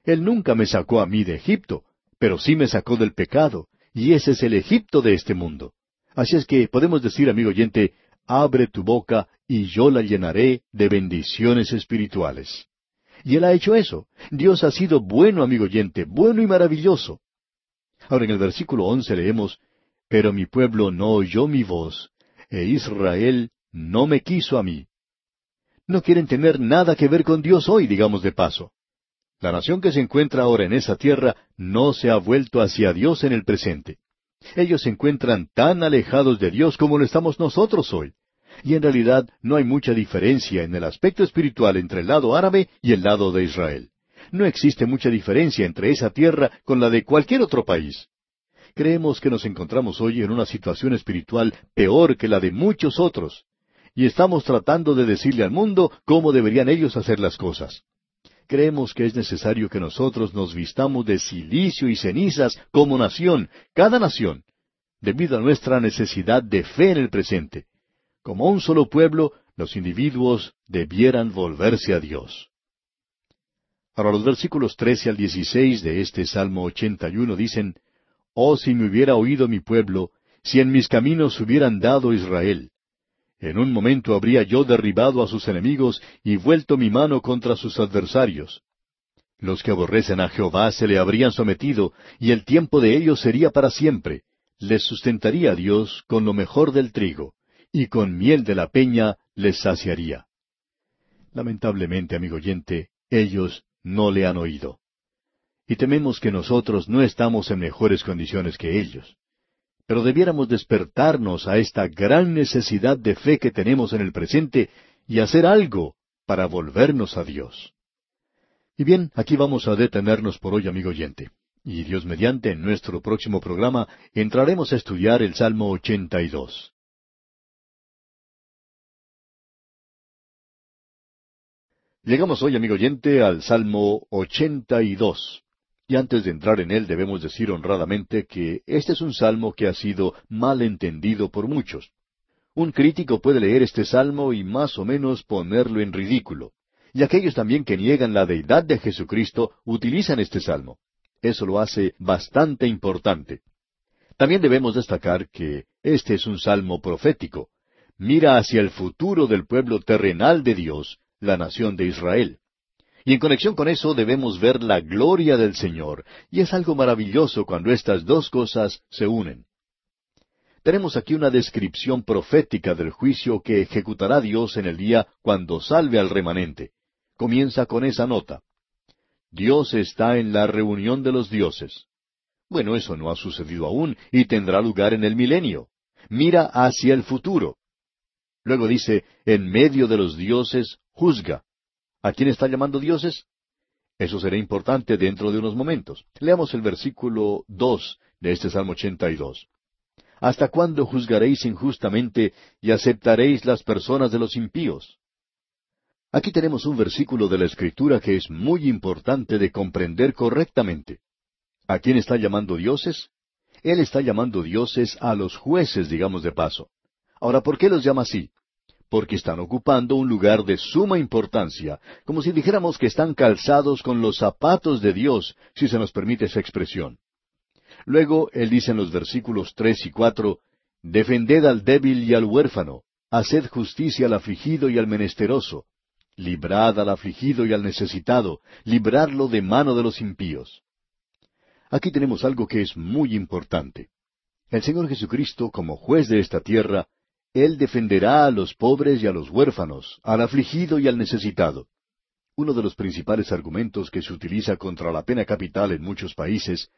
Él nunca me sacó a mí de Egipto, pero sí me sacó del pecado, y ese es el Egipto de este mundo. Así es que podemos decir, amigo oyente, abre tu boca y yo la llenaré de bendiciones espirituales. Y Él ha hecho eso. Dios ha sido bueno, amigo oyente, bueno y maravilloso. Ahora en el versículo once leemos, Pero mi pueblo no oyó mi voz, e Israel no me quiso a mí. No quieren tener nada que ver con Dios hoy, digamos de paso. La nación que se encuentra ahora en esa tierra no se ha vuelto hacia Dios en el presente. Ellos se encuentran tan alejados de Dios como lo estamos nosotros hoy y en realidad no hay mucha diferencia en el aspecto espiritual entre el lado árabe y el lado de Israel. No existe mucha diferencia entre esa tierra con la de cualquier otro país. Creemos que nos encontramos hoy en una situación espiritual peor que la de muchos otros, y estamos tratando de decirle al mundo cómo deberían ellos hacer las cosas. Creemos que es necesario que nosotros nos vistamos de silicio y cenizas como nación, cada nación, debido a nuestra necesidad de fe en el presente. Como un solo pueblo, los individuos debieran volverse a Dios. Ahora los versículos trece al dieciséis de este Salmo ochenta y uno dicen, Oh si me hubiera oído mi pueblo, si en mis caminos hubieran dado Israel. En un momento habría yo derribado a sus enemigos y vuelto mi mano contra sus adversarios. Los que aborrecen a Jehová se le habrían sometido, y el tiempo de ellos sería para siempre. Les sustentaría Dios con lo mejor del trigo y con miel de la peña les saciaría. Lamentablemente, amigo oyente, ellos no le han oído. Y tememos que nosotros no estamos en mejores condiciones que ellos. Pero debiéramos despertarnos a esta gran necesidad de fe que tenemos en el presente y hacer algo para volvernos a Dios. Y bien, aquí vamos a detenernos por hoy, amigo oyente. Y Dios mediante, en nuestro próximo programa entraremos a estudiar el Salmo 82. Llegamos hoy, amigo oyente, al Salmo 82. Y antes de entrar en él debemos decir honradamente que este es un salmo que ha sido mal entendido por muchos. Un crítico puede leer este salmo y más o menos ponerlo en ridículo. Y aquellos también que niegan la deidad de Jesucristo utilizan este salmo. Eso lo hace bastante importante. También debemos destacar que este es un salmo profético. Mira hacia el futuro del pueblo terrenal de Dios, la nación de Israel. Y en conexión con eso debemos ver la gloria del Señor, y es algo maravilloso cuando estas dos cosas se unen. Tenemos aquí una descripción profética del juicio que ejecutará Dios en el día cuando salve al remanente. Comienza con esa nota. Dios está en la reunión de los dioses. Bueno, eso no ha sucedido aún y tendrá lugar en el milenio. Mira hacia el futuro. Luego dice, en medio de los dioses, juzga. ¿A quién está llamando dioses? Eso será importante dentro de unos momentos. Leamos el versículo dos de este Salmo 82. ¿Hasta cuándo juzgaréis injustamente y aceptaréis las personas de los impíos? Aquí tenemos un versículo de la Escritura que es muy importante de comprender correctamente. ¿A quién está llamando dioses? Él está llamando dioses a los jueces, digamos de paso. Ahora, ¿por qué los llama así? Porque están ocupando un lugar de suma importancia, como si dijéramos que están calzados con los zapatos de Dios, si se nos permite esa expresión. Luego, él dice en los versículos tres y cuatro, Defended al débil y al huérfano, haced justicia al afligido y al menesteroso, librad al afligido y al necesitado, librarlo de mano de los impíos. Aquí tenemos algo que es muy importante. El Señor Jesucristo, como juez de esta tierra, Él defenderá a los pobres y a los huérfanos, al afligido y al necesitado. Uno de los principales argumentos que se utiliza contra la pena capital en muchos países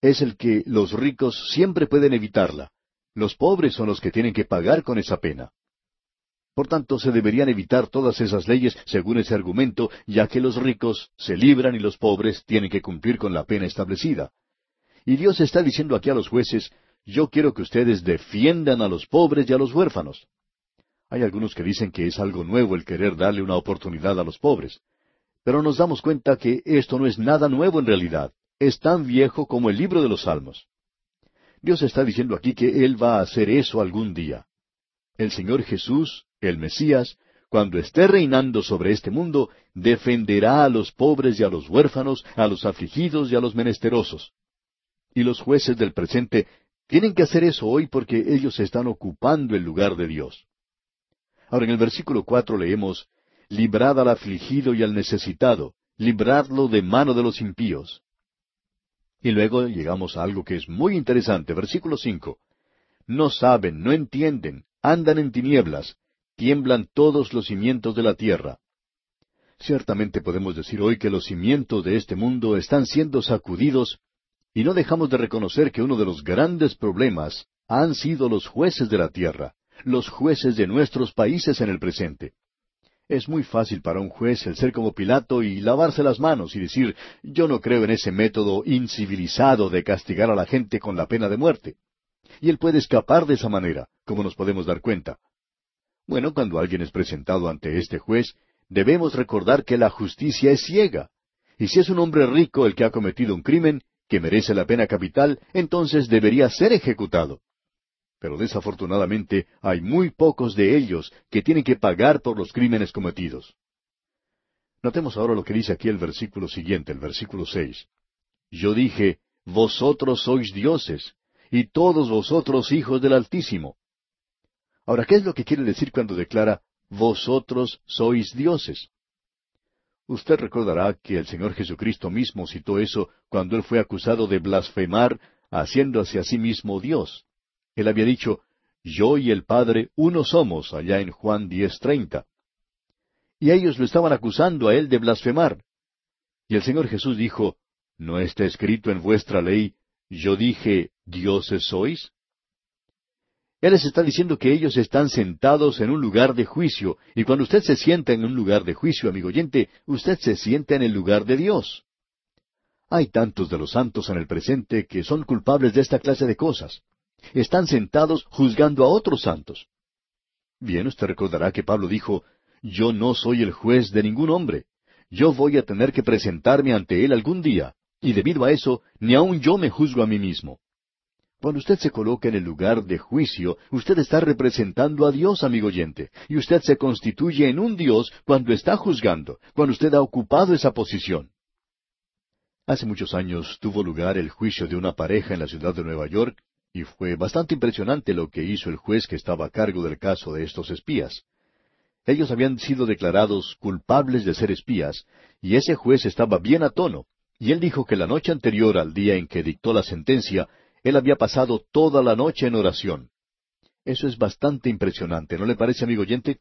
es el que los ricos siempre pueden evitarla. Los pobres son los que tienen que pagar con esa pena. Por tanto, se deberían evitar todas esas leyes según ese argumento, ya que los ricos se libran y los pobres tienen que cumplir con la pena establecida. Y Dios está diciendo aquí a los jueces, yo quiero que ustedes defiendan a los pobres y a los huérfanos. Hay algunos que dicen que es algo nuevo el querer darle una oportunidad a los pobres. Pero nos damos cuenta que esto no es nada nuevo en realidad. Es tan viejo como el libro de los Salmos. Dios está diciendo aquí que Él va a hacer eso algún día. El Señor Jesús el Mesías, cuando esté reinando sobre este mundo, defenderá a los pobres y a los huérfanos, a los afligidos y a los menesterosos. Y los jueces del presente tienen que hacer eso hoy porque ellos están ocupando el lugar de Dios. Ahora en el versículo cuatro leemos, Librad al afligido y al necesitado, libradlo de mano de los impíos. Y luego llegamos a algo que es muy interesante, versículo cinco. No saben, no entienden, andan en tinieblas, tiemblan todos los cimientos de la tierra. Ciertamente podemos decir hoy que los cimientos de este mundo están siendo sacudidos y no dejamos de reconocer que uno de los grandes problemas han sido los jueces de la tierra, los jueces de nuestros países en el presente. Es muy fácil para un juez el ser como Pilato y lavarse las manos y decir, yo no creo en ese método incivilizado de castigar a la gente con la pena de muerte. Y él puede escapar de esa manera, como nos podemos dar cuenta. Bueno, cuando alguien es presentado ante este juez, debemos recordar que la justicia es ciega. Y si es un hombre rico el que ha cometido un crimen, que merece la pena capital, entonces debería ser ejecutado. Pero desafortunadamente hay muy pocos de ellos que tienen que pagar por los crímenes cometidos. Notemos ahora lo que dice aquí el versículo siguiente, el versículo seis. Yo dije, Vosotros sois dioses, y todos vosotros hijos del Altísimo. Ahora, ¿qué es lo que quiere decir cuando declara, vosotros sois dioses? Usted recordará que el Señor Jesucristo mismo citó eso cuando él fue acusado de blasfemar, haciéndose a sí mismo Dios. Él había dicho, yo y el Padre uno somos, allá en Juan diez treinta. y ellos lo estaban acusando a él de blasfemar. Y el Señor Jesús dijo, ¿No está escrito en vuestra ley, yo dije, dioses sois? Él les está diciendo que ellos están sentados en un lugar de juicio, y cuando usted se sienta en un lugar de juicio, amigo oyente, usted se sienta en el lugar de Dios. Hay tantos de los santos en el presente que son culpables de esta clase de cosas. Están sentados juzgando a otros santos. Bien, usted recordará que Pablo dijo, Yo no soy el juez de ningún hombre. Yo voy a tener que presentarme ante él algún día, y debido a eso, ni aun yo me juzgo a mí mismo. Cuando usted se coloca en el lugar de juicio, usted está representando a Dios, amigo oyente, y usted se constituye en un Dios cuando está juzgando, cuando usted ha ocupado esa posición. Hace muchos años tuvo lugar el juicio de una pareja en la ciudad de Nueva York, y fue bastante impresionante lo que hizo el juez que estaba a cargo del caso de estos espías. Ellos habían sido declarados culpables de ser espías, y ese juez estaba bien a tono, y él dijo que la noche anterior al día en que dictó la sentencia, él había pasado toda la noche en oración. Eso es bastante impresionante, ¿no le parece, amigo oyente?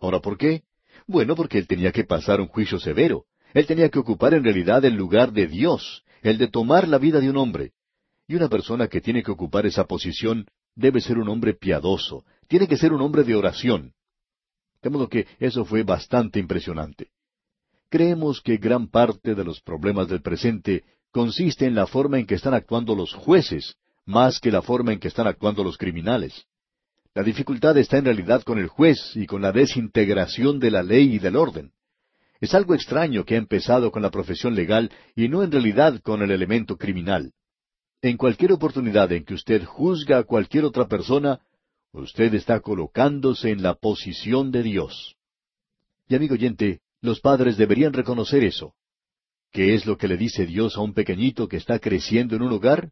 Ahora, ¿por qué? Bueno, porque él tenía que pasar un juicio severo. Él tenía que ocupar en realidad el lugar de Dios, el de tomar la vida de un hombre. Y una persona que tiene que ocupar esa posición debe ser un hombre piadoso, tiene que ser un hombre de oración. De modo que eso fue bastante impresionante. Creemos que gran parte de los problemas del presente consiste en la forma en que están actuando los jueces, más que la forma en que están actuando los criminales. La dificultad está en realidad con el juez y con la desintegración de la ley y del orden. Es algo extraño que ha empezado con la profesión legal y no en realidad con el elemento criminal. En cualquier oportunidad en que usted juzga a cualquier otra persona, usted está colocándose en la posición de Dios. Y amigo oyente, los padres deberían reconocer eso. ¿Qué es lo que le dice Dios a un pequeñito que está creciendo en un hogar?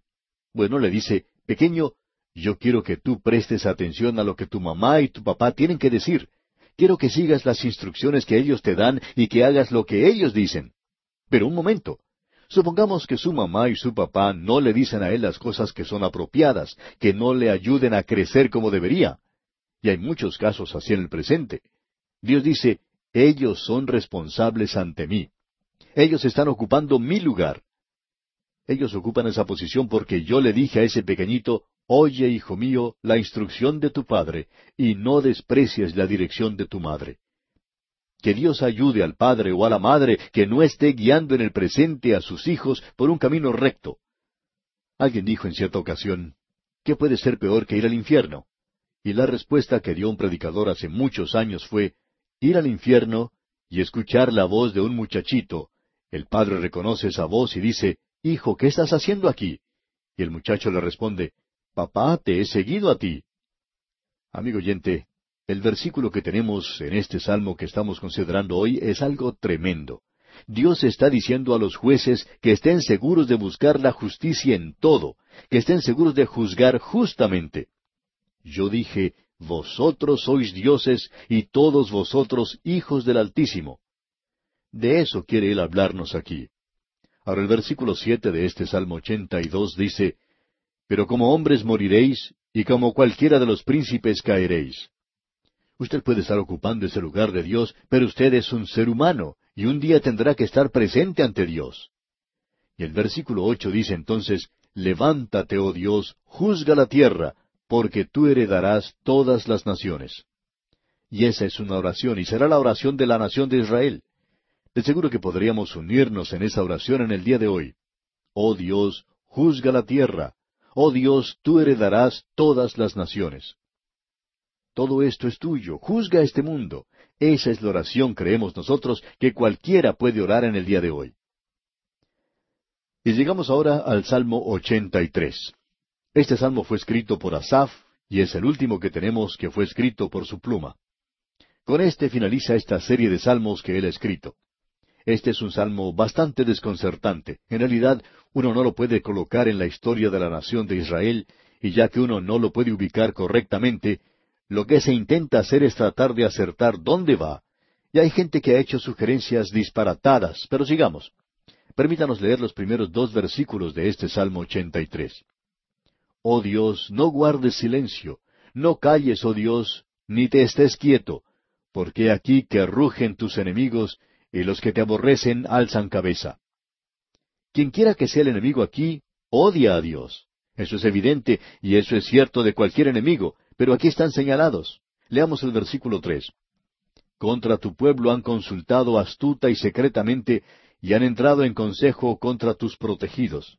Bueno, le dice, pequeño, yo quiero que tú prestes atención a lo que tu mamá y tu papá tienen que decir. Quiero que sigas las instrucciones que ellos te dan y que hagas lo que ellos dicen. Pero un momento. Supongamos que su mamá y su papá no le dicen a él las cosas que son apropiadas, que no le ayuden a crecer como debería. Y hay muchos casos así en el presente. Dios dice, ellos son responsables ante mí. Ellos están ocupando mi lugar. Ellos ocupan esa posición porque yo le dije a ese pequeñito, Oye, hijo mío, la instrucción de tu padre, y no desprecies la dirección de tu madre. Que Dios ayude al padre o a la madre que no esté guiando en el presente a sus hijos por un camino recto. Alguien dijo en cierta ocasión, ¿qué puede ser peor que ir al infierno? Y la respuesta que dio un predicador hace muchos años fue, ir al infierno y escuchar la voz de un muchachito. El padre reconoce esa voz y dice, Hijo, ¿qué estás haciendo aquí? Y el muchacho le responde, Papá, te he seguido a ti. Amigo oyente, el versículo que tenemos en este salmo que estamos considerando hoy es algo tremendo. Dios está diciendo a los jueces que estén seguros de buscar la justicia en todo, que estén seguros de juzgar justamente. Yo dije, vosotros sois dioses y todos vosotros hijos del Altísimo. De eso quiere él hablarnos aquí. Ahora el versículo siete de este Salmo ochenta y dos dice, Pero como hombres moriréis, y como cualquiera de los príncipes caeréis. Usted puede estar ocupando ese lugar de Dios, pero usted es un ser humano, y un día tendrá que estar presente ante Dios. Y el versículo ocho dice entonces, Levántate, oh Dios, juzga la tierra, porque tú heredarás todas las naciones. Y esa es una oración, y será la oración de la nación de Israel. De seguro que podríamos unirnos en esa oración en el día de hoy. Oh Dios, juzga la tierra. Oh Dios, tú heredarás todas las naciones. Todo esto es tuyo, juzga este mundo. Esa es la oración, creemos nosotros, que cualquiera puede orar en el día de hoy. Y llegamos ahora al Salmo 83. Este salmo fue escrito por Asaf y es el último que tenemos que fue escrito por su pluma. Con este finaliza esta serie de salmos que él ha escrito. Este es un salmo bastante desconcertante. En realidad, uno no lo puede colocar en la historia de la nación de Israel, y ya que uno no lo puede ubicar correctamente, lo que se intenta hacer es tratar de acertar dónde va. Y hay gente que ha hecho sugerencias disparatadas, pero sigamos. Permítanos leer los primeros dos versículos de este Salmo 83. Oh Dios, no guardes silencio, no calles, oh Dios, ni te estés quieto, porque aquí que rugen tus enemigos, y los que te aborrecen alzan cabeza. Quien quiera que sea el enemigo aquí, odia a Dios. Eso es evidente, y eso es cierto de cualquier enemigo, pero aquí están señalados. Leamos el versículo tres. Contra tu pueblo han consultado astuta y secretamente, y han entrado en consejo contra tus protegidos.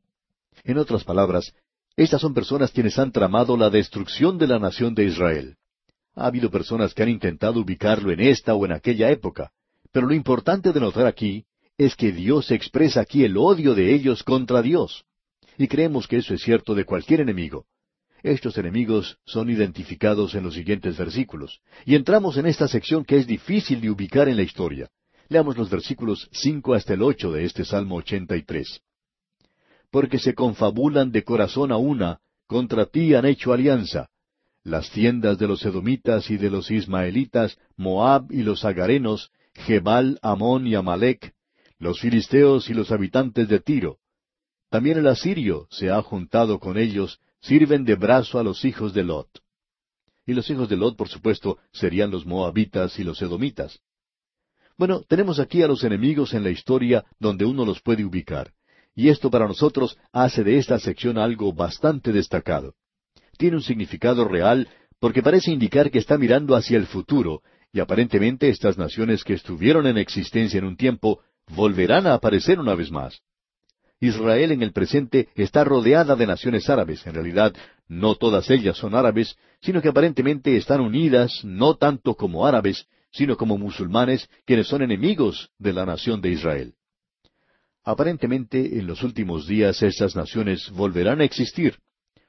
En otras palabras, estas son personas quienes han tramado la destrucción de la nación de Israel. Ha habido personas que han intentado ubicarlo en esta o en aquella época, pero lo importante de notar aquí es que Dios expresa aquí el odio de ellos contra Dios. Y creemos que eso es cierto de cualquier enemigo. Estos enemigos son identificados en los siguientes versículos. Y entramos en esta sección que es difícil de ubicar en la historia. Leamos los versículos cinco hasta el ocho de este Salmo ochenta y tres. Porque se confabulan de corazón a una, contra ti han hecho alianza. Las tiendas de los edomitas y de los ismaelitas, Moab y los agarenos, Jebal, Amón y Amalek, los filisteos y los habitantes de Tiro. También el asirio se ha juntado con ellos, sirven de brazo a los hijos de Lot. Y los hijos de Lot, por supuesto, serían los moabitas y los edomitas. Bueno, tenemos aquí a los enemigos en la historia donde uno los puede ubicar. Y esto para nosotros hace de esta sección algo bastante destacado. Tiene un significado real porque parece indicar que está mirando hacia el futuro, y aparentemente estas naciones que estuvieron en existencia en un tiempo volverán a aparecer una vez más. Israel en el presente está rodeada de naciones árabes. En realidad, no todas ellas son árabes, sino que aparentemente están unidas no tanto como árabes, sino como musulmanes, quienes son enemigos de la nación de Israel. Aparentemente, en los últimos días estas naciones volverán a existir.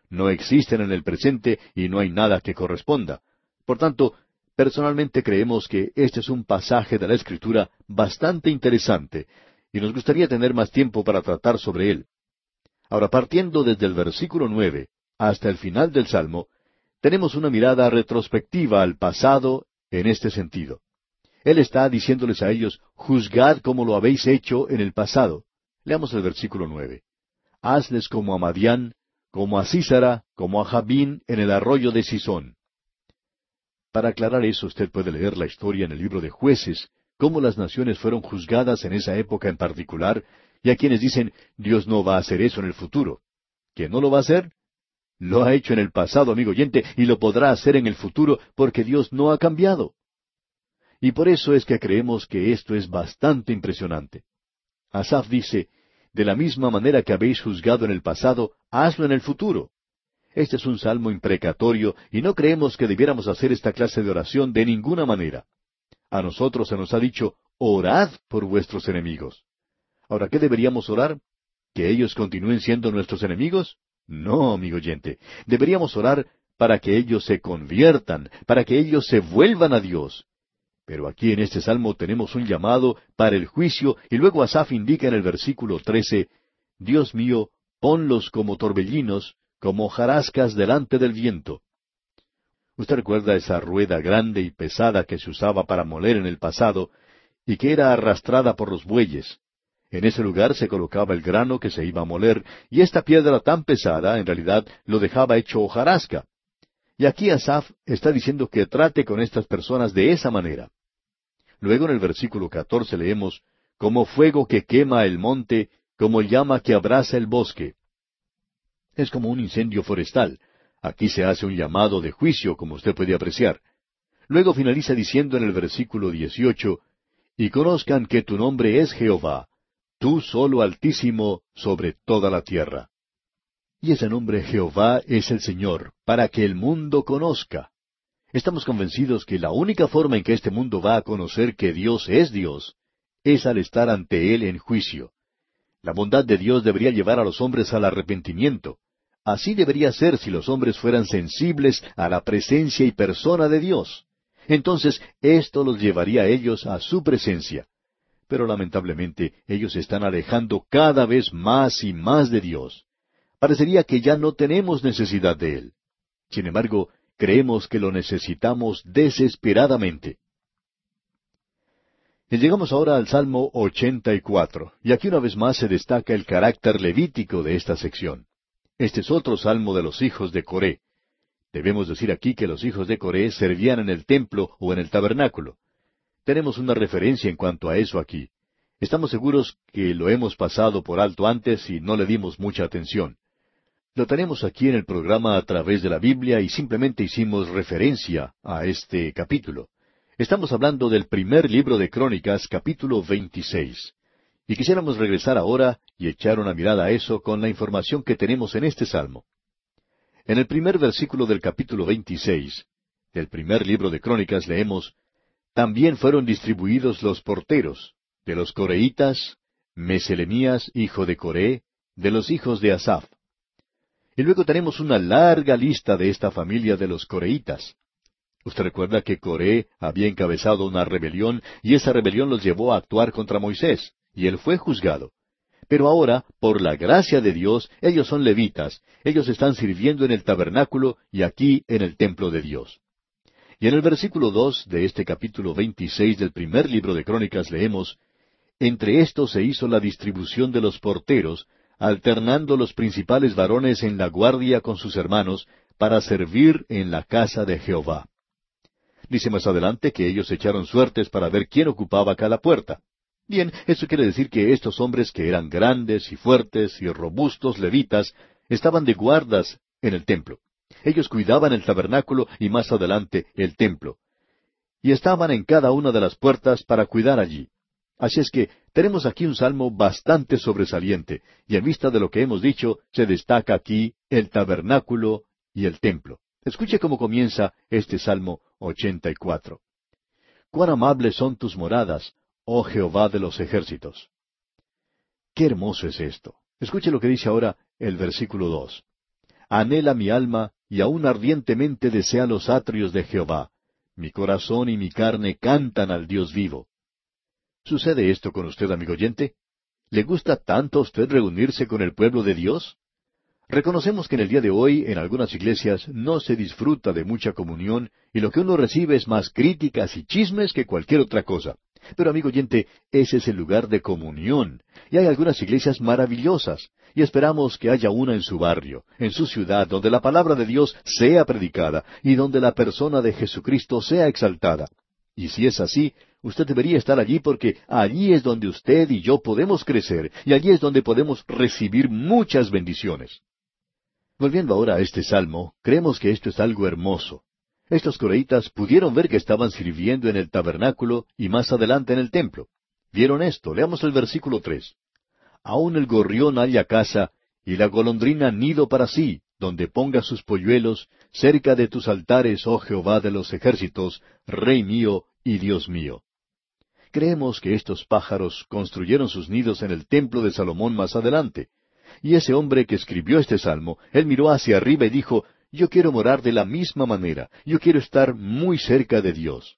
No existen en el presente y no hay nada que corresponda. Por tanto, personalmente creemos que este es un pasaje de la Escritura bastante interesante, y nos gustaría tener más tiempo para tratar sobre él. Ahora, partiendo desde el versículo nueve hasta el final del Salmo, tenemos una mirada retrospectiva al pasado en este sentido. Él está diciéndoles a ellos, juzgad como lo habéis hecho en el pasado. Leamos el versículo nueve. Hazles como a Madián, como a Císara, como a Jabín en el arroyo de Sisón. Para aclarar eso, usted puede leer la historia en el libro de jueces, cómo las naciones fueron juzgadas en esa época en particular, y a quienes dicen, Dios no va a hacer eso en el futuro. ¿Que no lo va a hacer? Lo ha hecho en el pasado, amigo oyente, y lo podrá hacer en el futuro porque Dios no ha cambiado. Y por eso es que creemos que esto es bastante impresionante. Asaf dice, de la misma manera que habéis juzgado en el pasado, hazlo en el futuro. Este es un salmo imprecatorio y no creemos que debiéramos hacer esta clase de oración de ninguna manera. A nosotros se nos ha dicho, orad por vuestros enemigos. Ahora, ¿qué deberíamos orar? ¿Que ellos continúen siendo nuestros enemigos? No, amigo oyente, deberíamos orar para que ellos se conviertan, para que ellos se vuelvan a Dios. Pero aquí en este salmo tenemos un llamado para el juicio y luego Asaf indica en el versículo trece, Dios mío, ponlos como torbellinos, como jarascas delante del viento. Usted recuerda esa rueda grande y pesada que se usaba para moler en el pasado y que era arrastrada por los bueyes. En ese lugar se colocaba el grano que se iba a moler, y esta piedra tan pesada en realidad lo dejaba hecho hojarasca. Y aquí Asaf está diciendo que trate con estas personas de esa manera. Luego en el versículo catorce leemos, como fuego que quema el monte, como llama que abraza el bosque. Es como un incendio forestal. Aquí se hace un llamado de juicio, como usted puede apreciar. Luego finaliza diciendo en el versículo dieciocho, y conozcan que tu nombre es Jehová, tú solo altísimo sobre toda la tierra. Y ese nombre Jehová es el Señor, para que el mundo conozca. Estamos convencidos que la única forma en que este mundo va a conocer que Dios es Dios es al estar ante Él en juicio. La bondad de Dios debería llevar a los hombres al arrepentimiento. Así debería ser si los hombres fueran sensibles a la presencia y persona de Dios. Entonces esto los llevaría a ellos a su presencia pero lamentablemente ellos se están alejando cada vez más y más de Dios. Parecería que ya no tenemos necesidad de Él. Sin embargo, creemos que lo necesitamos desesperadamente. Y llegamos ahora al Salmo 84, y aquí una vez más se destaca el carácter levítico de esta sección. Este es otro salmo de los hijos de Coré. Debemos decir aquí que los hijos de Coré servían en el templo o en el tabernáculo. tenemos una referencia en cuanto a eso aquí. Estamos seguros que lo hemos pasado por alto antes y no le dimos mucha atención. Lo tenemos aquí en el programa a través de la Biblia y simplemente hicimos referencia a este capítulo. Estamos hablando del primer libro de Crónicas, capítulo 26. Y quisiéramos regresar ahora y echar una mirada a eso con la información que tenemos en este salmo. En el primer versículo del capítulo 26 del primer libro de Crónicas leemos, También fueron distribuidos los porteros, de los coreitas, Meselemías, hijo de Coré, de los hijos de Asaph. Y luego tenemos una larga lista de esta familia de los coreitas. Usted recuerda que Coré había encabezado una rebelión y esa rebelión los llevó a actuar contra Moisés, y él fue juzgado. Pero ahora, por la gracia de Dios, ellos son levitas, ellos están sirviendo en el tabernáculo y aquí en el templo de Dios. Y en el versículo dos de este capítulo veintiséis del primer libro de Crónicas leemos Entre estos se hizo la distribución de los porteros, alternando los principales varones en la guardia con sus hermanos, para servir en la casa de Jehová. Dice más adelante que ellos echaron suertes para ver quién ocupaba cada puerta. Bien, eso quiere decir que estos hombres que eran grandes y fuertes y robustos levitas estaban de guardas en el templo. Ellos cuidaban el tabernáculo y más adelante el templo. Y estaban en cada una de las puertas para cuidar allí. Así es que tenemos aquí un salmo bastante sobresaliente, y en vista de lo que hemos dicho, se destaca aquí el tabernáculo y el templo. Escuche cómo comienza este Salmo 84. Cuán amables son tus moradas, oh Jehová de los ejércitos. Qué hermoso es esto. Escuche lo que dice ahora el versículo dos. Anhela mi alma y aún ardientemente desea los atrios de Jehová. Mi corazón y mi carne cantan al Dios vivo. ¿Sucede esto con usted, amigo oyente? ¿Le gusta tanto a usted reunirse con el pueblo de Dios? Reconocemos que en el día de hoy en algunas iglesias no se disfruta de mucha comunión y lo que uno recibe es más críticas y chismes que cualquier otra cosa. Pero amigo oyente, ese es el lugar de comunión. Y hay algunas iglesias maravillosas. Y esperamos que haya una en su barrio, en su ciudad, donde la palabra de Dios sea predicada y donde la persona de Jesucristo sea exaltada. Y si es así, usted debería estar allí porque allí es donde usted y yo podemos crecer y allí es donde podemos recibir muchas bendiciones. Volviendo ahora a este salmo, creemos que esto es algo hermoso. Estos coreitas pudieron ver que estaban sirviendo en el tabernáculo y más adelante en el templo. Vieron esto. Leamos el versículo tres. Aún el gorrión halla casa y la golondrina nido para sí, donde ponga sus polluelos, cerca de tus altares, oh Jehová de los ejércitos, Rey mío y Dios mío. Creemos que estos pájaros construyeron sus nidos en el templo de Salomón más adelante. Y ese hombre que escribió este salmo, él miró hacia arriba y dijo, yo quiero morar de la misma manera, yo quiero estar muy cerca de Dios.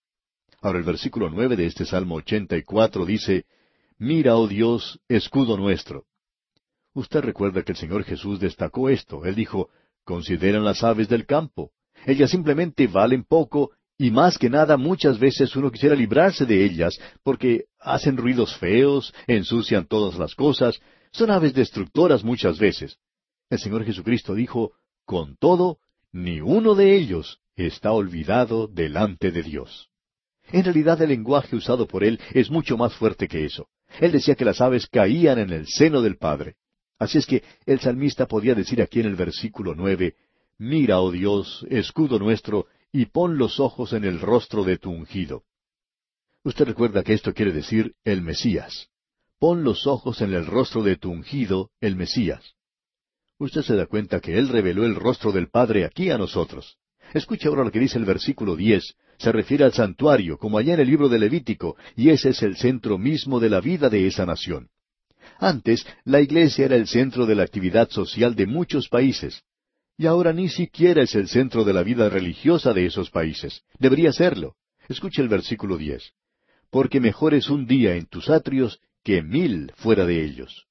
Ahora el versículo nueve de este Salmo ochenta y cuatro dice, Mira, oh Dios, escudo nuestro. Usted recuerda que el Señor Jesús destacó esto. Él dijo, Consideran las aves del campo. Ellas simplemente valen poco y más que nada muchas veces uno quisiera librarse de ellas porque hacen ruidos feos, ensucian todas las cosas, son aves destructoras muchas veces. El Señor Jesucristo dijo, con todo, ni uno de ellos está olvidado delante de Dios. En realidad el lenguaje usado por él es mucho más fuerte que eso. Él decía que las aves caían en el seno del Padre. Así es que el salmista podía decir aquí en el versículo nueve, Mira, oh Dios, escudo nuestro, y pon los ojos en el rostro de tu ungido. Usted recuerda que esto quiere decir el Mesías. Pon los ojos en el rostro de tu ungido, el Mesías. Usted se da cuenta que Él reveló el rostro del Padre aquí a nosotros. Escuche ahora lo que dice el versículo diez. Se refiere al santuario, como allá en el libro de Levítico, y ese es el centro mismo de la vida de esa nación. Antes, la iglesia era el centro de la actividad social de muchos países, y ahora ni siquiera es el centro de la vida religiosa de esos países. Debería serlo. Escuche el versículo diez. Porque mejor es un día en tus atrios que mil fuera de ellos.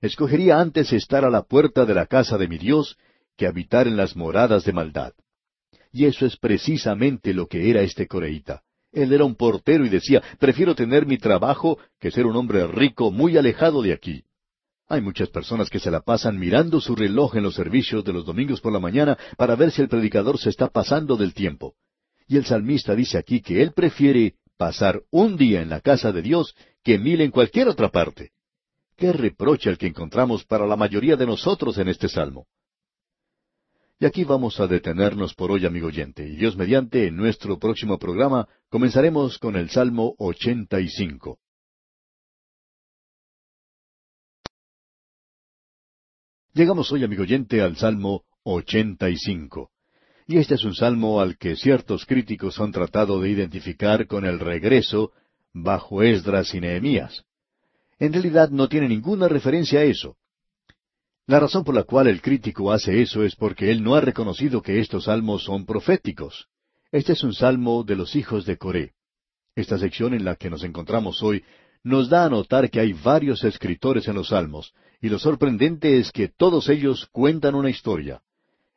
Escogería antes estar a la puerta de la casa de mi Dios que habitar en las moradas de maldad. Y eso es precisamente lo que era este coreíta. Él era un portero y decía, prefiero tener mi trabajo que ser un hombre rico muy alejado de aquí. Hay muchas personas que se la pasan mirando su reloj en los servicios de los domingos por la mañana para ver si el predicador se está pasando del tiempo. Y el salmista dice aquí que él prefiere pasar un día en la casa de Dios que mil en cualquier otra parte. Qué reproche el que encontramos para la mayoría de nosotros en este salmo. Y aquí vamos a detenernos por hoy, amigo oyente, y Dios mediante, en nuestro próximo programa comenzaremos con el Salmo 85. Llegamos hoy, amigo oyente, al Salmo 85. Y este es un salmo al que ciertos críticos han tratado de identificar con el regreso bajo Esdras y Nehemías. En realidad no tiene ninguna referencia a eso. La razón por la cual el crítico hace eso es porque él no ha reconocido que estos salmos son proféticos. Este es un salmo de los hijos de Coré. Esta sección en la que nos encontramos hoy nos da a notar que hay varios escritores en los salmos, y lo sorprendente es que todos ellos cuentan una historia.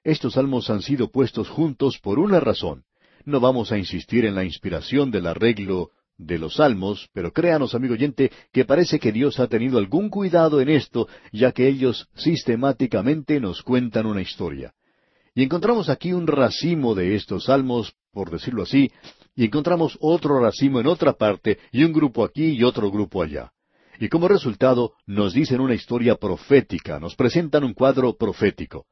Estos salmos han sido puestos juntos por una razón. No vamos a insistir en la inspiración del arreglo de los salmos, pero créanos, amigo oyente, que parece que Dios ha tenido algún cuidado en esto, ya que ellos sistemáticamente nos cuentan una historia. Y encontramos aquí un racimo de estos salmos, por decirlo así, y encontramos otro racimo en otra parte, y un grupo aquí y otro grupo allá. Y como resultado nos dicen una historia profética, nos presentan un cuadro profético.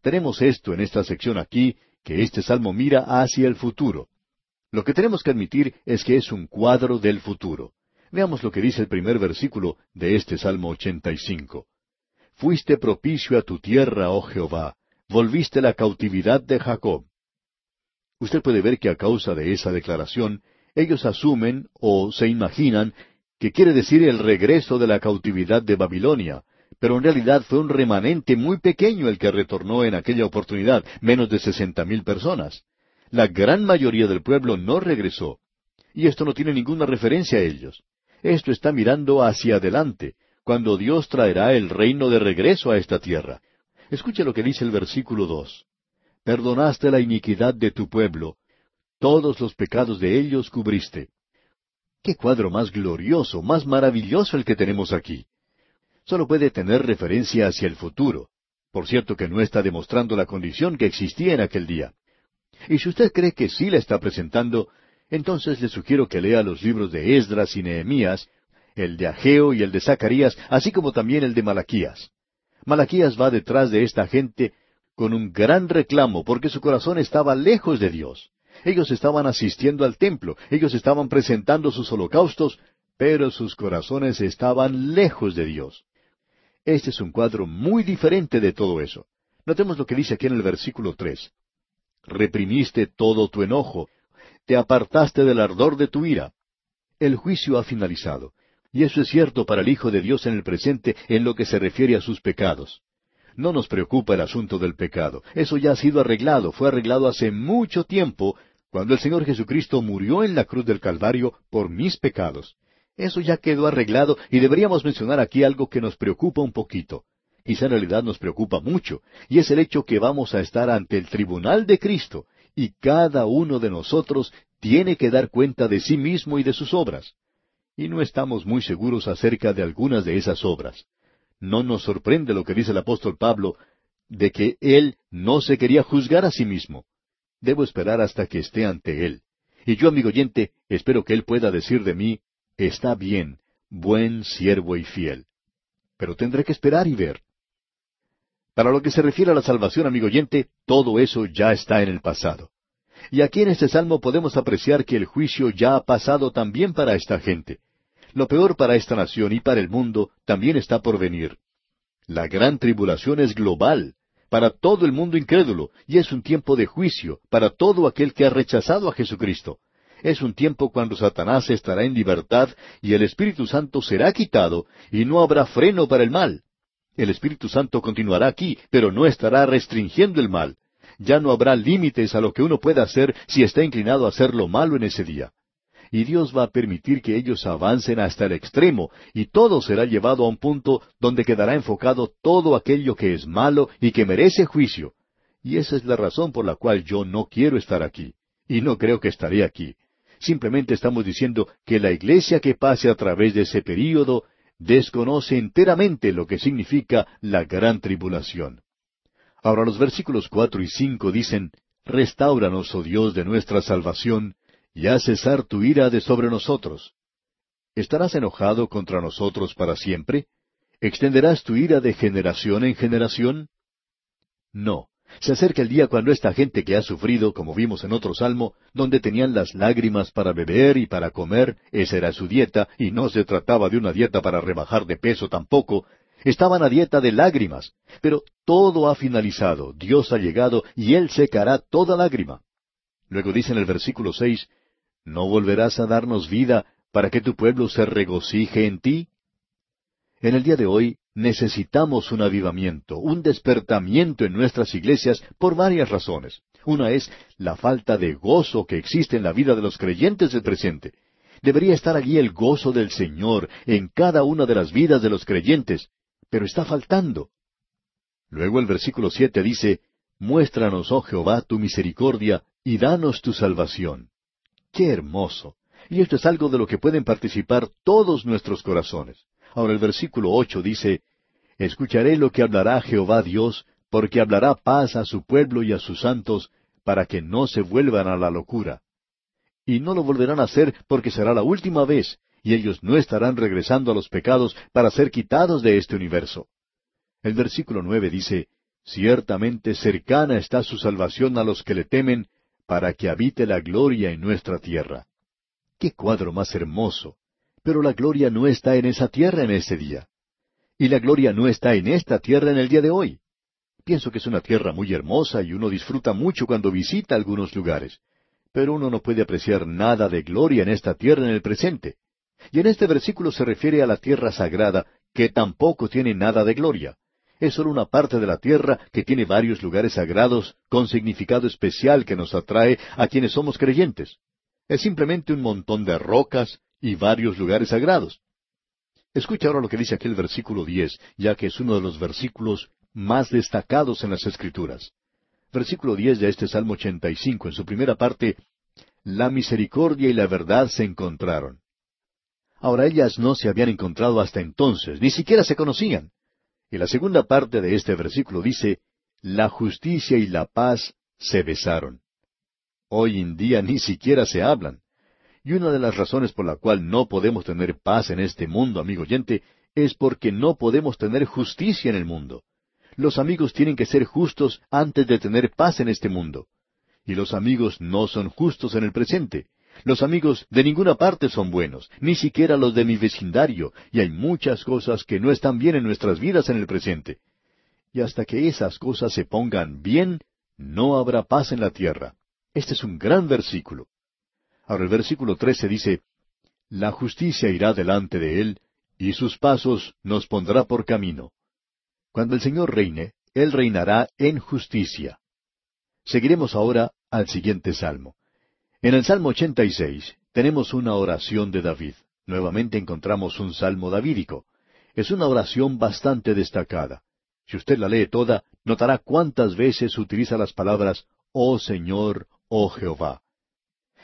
Tenemos esto en esta sección aquí, que este salmo mira hacia el futuro. Lo que tenemos que admitir es que es un cuadro del futuro. Veamos lo que dice el primer versículo de este Salmo 85. Fuiste propicio a tu tierra, oh Jehová, volviste la cautividad de Jacob. Usted puede ver que a causa de esa declaración, ellos asumen o se imaginan que quiere decir el regreso de la cautividad de Babilonia, pero en realidad fue un remanente muy pequeño el que retornó en aquella oportunidad, menos de sesenta mil personas. La gran mayoría del pueblo no regresó. Y esto no tiene ninguna referencia a ellos. Esto está mirando hacia adelante, cuando Dios traerá el reino de regreso a esta tierra. Escuche lo que dice el versículo dos. Perdonaste la iniquidad de tu pueblo, todos los pecados de ellos cubriste. Qué cuadro más glorioso, más maravilloso el que tenemos aquí. Solo puede tener referencia hacia el futuro. Por cierto que no está demostrando la condición que existía en aquel día. Y si usted cree que sí la está presentando, entonces le sugiero que lea los libros de Esdras y Nehemías, el de Ageo y el de Zacarías, así como también el de Malaquías. Malaquías va detrás de esta gente con un gran reclamo porque su corazón estaba lejos de Dios. Ellos estaban asistiendo al templo, ellos estaban presentando sus holocaustos, pero sus corazones estaban lejos de Dios. Este es un cuadro muy diferente de todo eso. Notemos lo que dice aquí en el versículo tres reprimiste todo tu enojo, te apartaste del ardor de tu ira. El juicio ha finalizado, y eso es cierto para el Hijo de Dios en el presente en lo que se refiere a sus pecados. No nos preocupa el asunto del pecado, eso ya ha sido arreglado, fue arreglado hace mucho tiempo, cuando el Señor Jesucristo murió en la cruz del Calvario por mis pecados. Eso ya quedó arreglado y deberíamos mencionar aquí algo que nos preocupa un poquito en realidad nos preocupa mucho, y es el hecho que vamos a estar ante el tribunal de Cristo, y cada uno de nosotros tiene que dar cuenta de sí mismo y de sus obras. Y no estamos muy seguros acerca de algunas de esas obras. No nos sorprende lo que dice el apóstol Pablo, de que él no se quería juzgar a sí mismo. Debo esperar hasta que esté ante él. Y yo, amigo oyente, espero que él pueda decir de mí, está bien, buen siervo y fiel. Pero tendré que esperar y ver. Para lo que se refiere a la salvación, amigo oyente, todo eso ya está en el pasado. Y aquí en este salmo podemos apreciar que el juicio ya ha pasado también para esta gente. Lo peor para esta nación y para el mundo también está por venir. La gran tribulación es global, para todo el mundo incrédulo, y es un tiempo de juicio para todo aquel que ha rechazado a Jesucristo. Es un tiempo cuando Satanás estará en libertad y el Espíritu Santo será quitado y no habrá freno para el mal. El Espíritu Santo continuará aquí, pero no estará restringiendo el mal. Ya no habrá límites a lo que uno pueda hacer si está inclinado a hacer lo malo en ese día. Y Dios va a permitir que ellos avancen hasta el extremo, y todo será llevado a un punto donde quedará enfocado todo aquello que es malo y que merece juicio. Y esa es la razón por la cual yo no quiero estar aquí. Y no creo que estaré aquí. Simplemente estamos diciendo que la iglesia que pase a través de ese período desconoce enteramente lo que significa la gran tribulación. Ahora los versículos cuatro y cinco dicen, Restáuranos, oh Dios de nuestra salvación, y haz cesar tu ira de sobre nosotros. ¿Estarás enojado contra nosotros para siempre? ¿Extenderás tu ira de generación en generación? No. Se acerca el día cuando esta gente que ha sufrido, como vimos en otro salmo, donde tenían las lágrimas para beber y para comer, esa era su dieta, y no se trataba de una dieta para rebajar de peso tampoco, estaban a dieta de lágrimas. Pero todo ha finalizado, Dios ha llegado, y Él secará toda lágrima. Luego dice en el versículo seis, ¿No volverás a darnos vida para que tu pueblo se regocije en ti? En el día de hoy necesitamos un avivamiento, un despertamiento en nuestras iglesias por varias razones. Una es la falta de gozo que existe en la vida de los creyentes del presente. Debería estar allí el gozo del Señor en cada una de las vidas de los creyentes, pero está faltando. Luego el versículo siete dice, Muéstranos, oh Jehová, tu misericordia, y danos tu salvación. ¡Qué hermoso! Y esto es algo de lo que pueden participar todos nuestros corazones. Ahora el versículo ocho dice, Escucharé lo que hablará Jehová Dios, porque hablará paz a su pueblo y a sus santos, para que no se vuelvan a la locura. Y no lo volverán a hacer porque será la última vez, y ellos no estarán regresando a los pecados para ser quitados de este universo. El versículo nueve dice, Ciertamente cercana está su salvación a los que le temen, para que habite la gloria en nuestra tierra. Qué cuadro más hermoso. Pero la gloria no está en esa tierra en ese día. Y la gloria no está en esta tierra en el día de hoy. Pienso que es una tierra muy hermosa y uno disfruta mucho cuando visita algunos lugares. Pero uno no puede apreciar nada de gloria en esta tierra en el presente. Y en este versículo se refiere a la tierra sagrada, que tampoco tiene nada de gloria. Es solo una parte de la tierra que tiene varios lugares sagrados con significado especial que nos atrae a quienes somos creyentes es simplemente un montón de rocas y varios lugares sagrados. Escucha ahora lo que dice aquí el versículo diez, ya que es uno de los versículos más destacados en las Escrituras. Versículo diez de este Salmo ochenta y cinco, en su primera parte, La misericordia y la verdad se encontraron. Ahora ellas no se habían encontrado hasta entonces, ni siquiera se conocían. Y la segunda parte de este versículo dice, La justicia y la paz se besaron. Hoy en día ni siquiera se hablan. Y una de las razones por la cual no podemos tener paz en este mundo, amigo oyente, es porque no podemos tener justicia en el mundo. Los amigos tienen que ser justos antes de tener paz en este mundo. Y los amigos no son justos en el presente. Los amigos de ninguna parte son buenos, ni siquiera los de mi vecindario, y hay muchas cosas que no están bien en nuestras vidas en el presente. Y hasta que esas cosas se pongan bien, no habrá paz en la tierra. Este es un gran versículo. Ahora el versículo trece dice, La justicia irá delante de él, y sus pasos nos pondrá por camino. Cuando el Señor reine, Él reinará en justicia. Seguiremos ahora al siguiente salmo. En el Salmo 86 tenemos una oración de David. Nuevamente encontramos un salmo davídico. Es una oración bastante destacada. Si usted la lee toda, notará cuántas veces utiliza las palabras, Oh Señor, oh Jehová.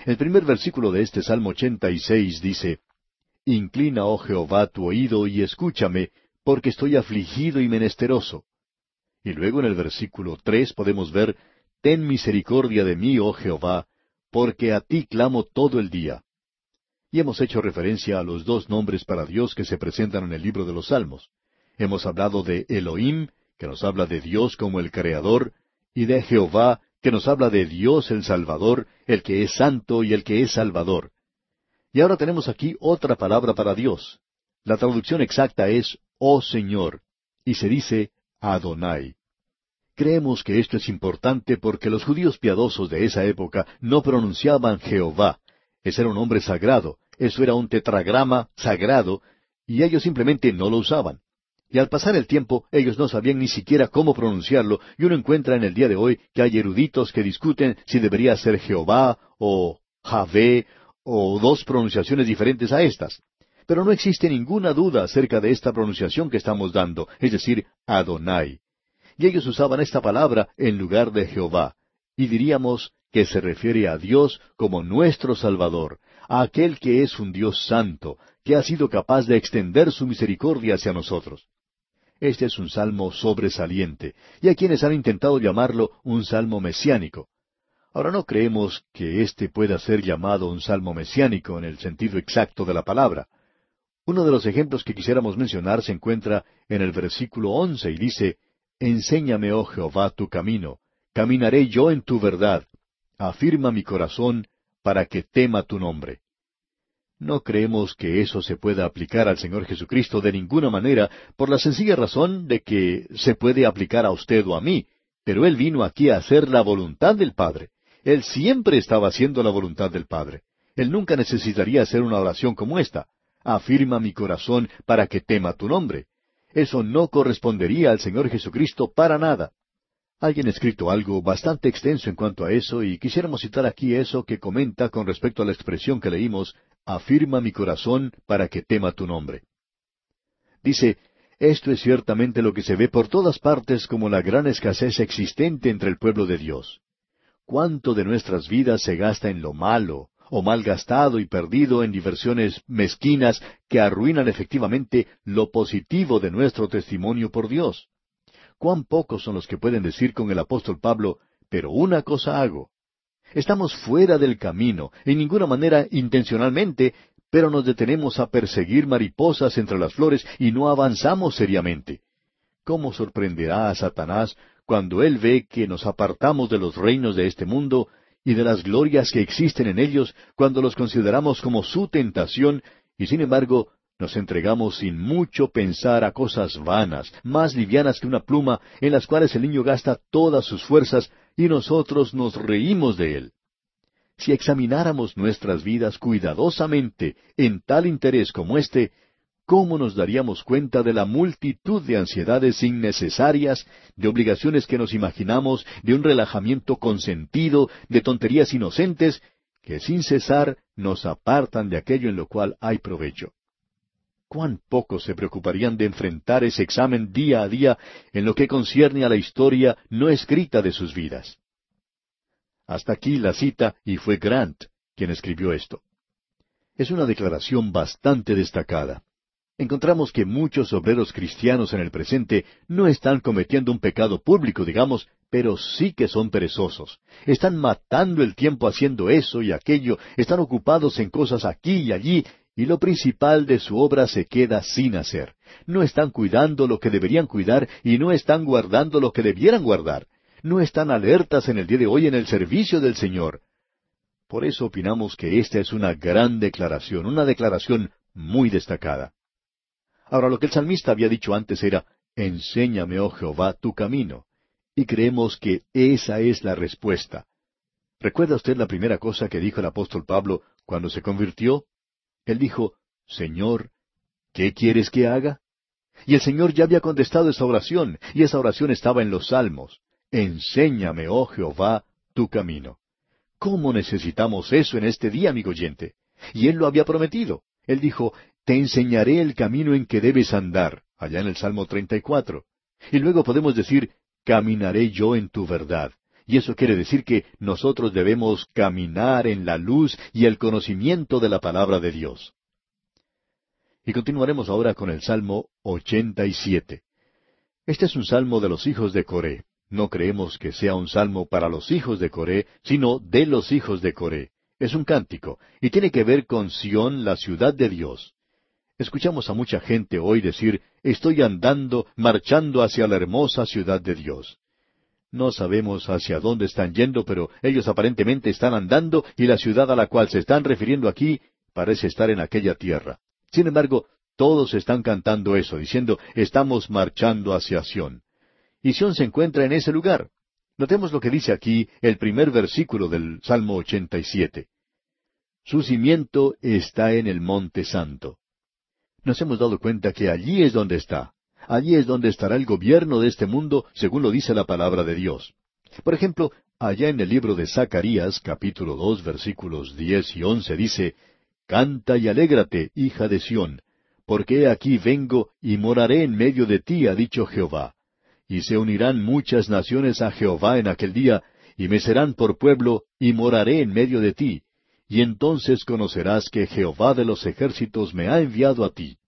El primer versículo de este Salmo 86 dice, Inclina, oh Jehová, tu oído y escúchame, porque estoy afligido y menesteroso. Y luego en el versículo tres podemos ver, Ten misericordia de mí, oh Jehová, porque a ti clamo todo el día. Y hemos hecho referencia a los dos nombres para Dios que se presentan en el libro de los Salmos. Hemos hablado de Elohim, que nos habla de Dios como el Creador, y de Jehová, que nos habla de Dios el Salvador, el que es santo y el que es Salvador. Y ahora tenemos aquí otra palabra para Dios. La traducción exacta es Oh Señor, y se dice Adonai. Creemos que esto es importante porque los judíos piadosos de esa época no pronunciaban Jehová. Ese era un nombre sagrado, eso era un tetragrama sagrado, y ellos simplemente no lo usaban. Y al pasar el tiempo, ellos no sabían ni siquiera cómo pronunciarlo, y uno encuentra en el día de hoy que hay eruditos que discuten si debería ser Jehová o Javé o dos pronunciaciones diferentes a estas. Pero no existe ninguna duda acerca de esta pronunciación que estamos dando, es decir, Adonai. Y ellos usaban esta palabra en lugar de Jehová. Y diríamos que se refiere a Dios como nuestro Salvador, a aquel que es un Dios santo, que ha sido capaz de extender su misericordia hacia nosotros. Este es un salmo sobresaliente, y hay quienes han intentado llamarlo un salmo mesiánico. Ahora no creemos que éste pueda ser llamado un salmo mesiánico en el sentido exacto de la palabra. Uno de los ejemplos que quisiéramos mencionar se encuentra en el versículo once y dice, Enséñame, oh Jehová, tu camino, caminaré yo en tu verdad, afirma mi corazón para que tema tu nombre. No creemos que eso se pueda aplicar al Señor Jesucristo de ninguna manera, por la sencilla razón de que se puede aplicar a usted o a mí, pero Él vino aquí a hacer la voluntad del Padre. Él siempre estaba haciendo la voluntad del Padre. Él nunca necesitaría hacer una oración como esta. Afirma mi corazón para que tema tu nombre. Eso no correspondería al Señor Jesucristo para nada. Alguien ha escrito algo bastante extenso en cuanto a eso y quisiéramos citar aquí eso que comenta con respecto a la expresión que leímos, afirma mi corazón para que tema tu nombre. Dice, esto es ciertamente lo que se ve por todas partes como la gran escasez existente entre el pueblo de Dios. ¿Cuánto de nuestras vidas se gasta en lo malo, o mal gastado y perdido en diversiones mezquinas que arruinan efectivamente lo positivo de nuestro testimonio por Dios? Cuán pocos son los que pueden decir con el apóstol Pablo, pero una cosa hago. Estamos fuera del camino, en ninguna manera intencionalmente, pero nos detenemos a perseguir mariposas entre las flores y no avanzamos seriamente. ¿Cómo sorprenderá a Satanás cuando él ve que nos apartamos de los reinos de este mundo y de las glorias que existen en ellos cuando los consideramos como su tentación y sin embargo nos entregamos sin mucho pensar a cosas vanas, más livianas que una pluma, en las cuales el niño gasta todas sus fuerzas y nosotros nos reímos de él. Si examináramos nuestras vidas cuidadosamente en tal interés como este, ¿cómo nos daríamos cuenta de la multitud de ansiedades innecesarias, de obligaciones que nos imaginamos, de un relajamiento consentido, de tonterías inocentes, que sin cesar nos apartan de aquello en lo cual hay provecho? Cuán pocos se preocuparían de enfrentar ese examen día a día en lo que concierne a la historia no escrita de sus vidas. Hasta aquí la cita y fue Grant quien escribió esto. Es una declaración bastante destacada. Encontramos que muchos obreros cristianos en el presente no están cometiendo un pecado público, digamos, pero sí que son perezosos. Están matando el tiempo haciendo eso y aquello, están ocupados en cosas aquí y allí, y lo principal de su obra se queda sin hacer. No están cuidando lo que deberían cuidar y no están guardando lo que debieran guardar. No están alertas en el día de hoy en el servicio del Señor. Por eso opinamos que esta es una gran declaración, una declaración muy destacada. Ahora lo que el salmista había dicho antes era, Enséñame, oh Jehová, tu camino. Y creemos que esa es la respuesta. ¿Recuerda usted la primera cosa que dijo el apóstol Pablo cuando se convirtió? Él dijo, Señor, ¿qué quieres que haga? Y el Señor ya había contestado esa oración, y esa oración estaba en los Salmos. Enséñame, oh Jehová, tu camino. ¿Cómo necesitamos eso en este día, amigo oyente? Y Él lo había prometido. Él dijo, Te enseñaré el camino en que debes andar, allá en el Salmo 34. Y luego podemos decir, Caminaré yo en tu verdad. Y eso quiere decir que nosotros debemos caminar en la luz y el conocimiento de la palabra de Dios. Y continuaremos ahora con el Salmo 87. Este es un salmo de los hijos de Coré. No creemos que sea un salmo para los hijos de Coré, sino de los hijos de Coré. Es un cántico, y tiene que ver con Sión, la ciudad de Dios. Escuchamos a mucha gente hoy decir, estoy andando, marchando hacia la hermosa ciudad de Dios. No sabemos hacia dónde están yendo, pero ellos aparentemente están andando y la ciudad a la cual se están refiriendo aquí parece estar en aquella tierra. Sin embargo, todos están cantando eso, diciendo, estamos marchando hacia Sión. Y Sión se encuentra en ese lugar. Notemos lo que dice aquí el primer versículo del Salmo 87. Su cimiento está en el monte santo. Nos hemos dado cuenta que allí es donde está. Allí es donde estará el gobierno de este mundo, según lo dice la palabra de Dios. Por ejemplo, allá en el libro de Zacarías, capítulo dos, versículos diez y once, dice, Canta y alégrate, hija de Sión, porque aquí vengo y moraré en medio de ti, ha dicho Jehová. Y se unirán muchas naciones a Jehová en aquel día, y me serán por pueblo, y moraré en medio de ti. Y entonces conocerás que Jehová de los ejércitos me ha enviado a ti.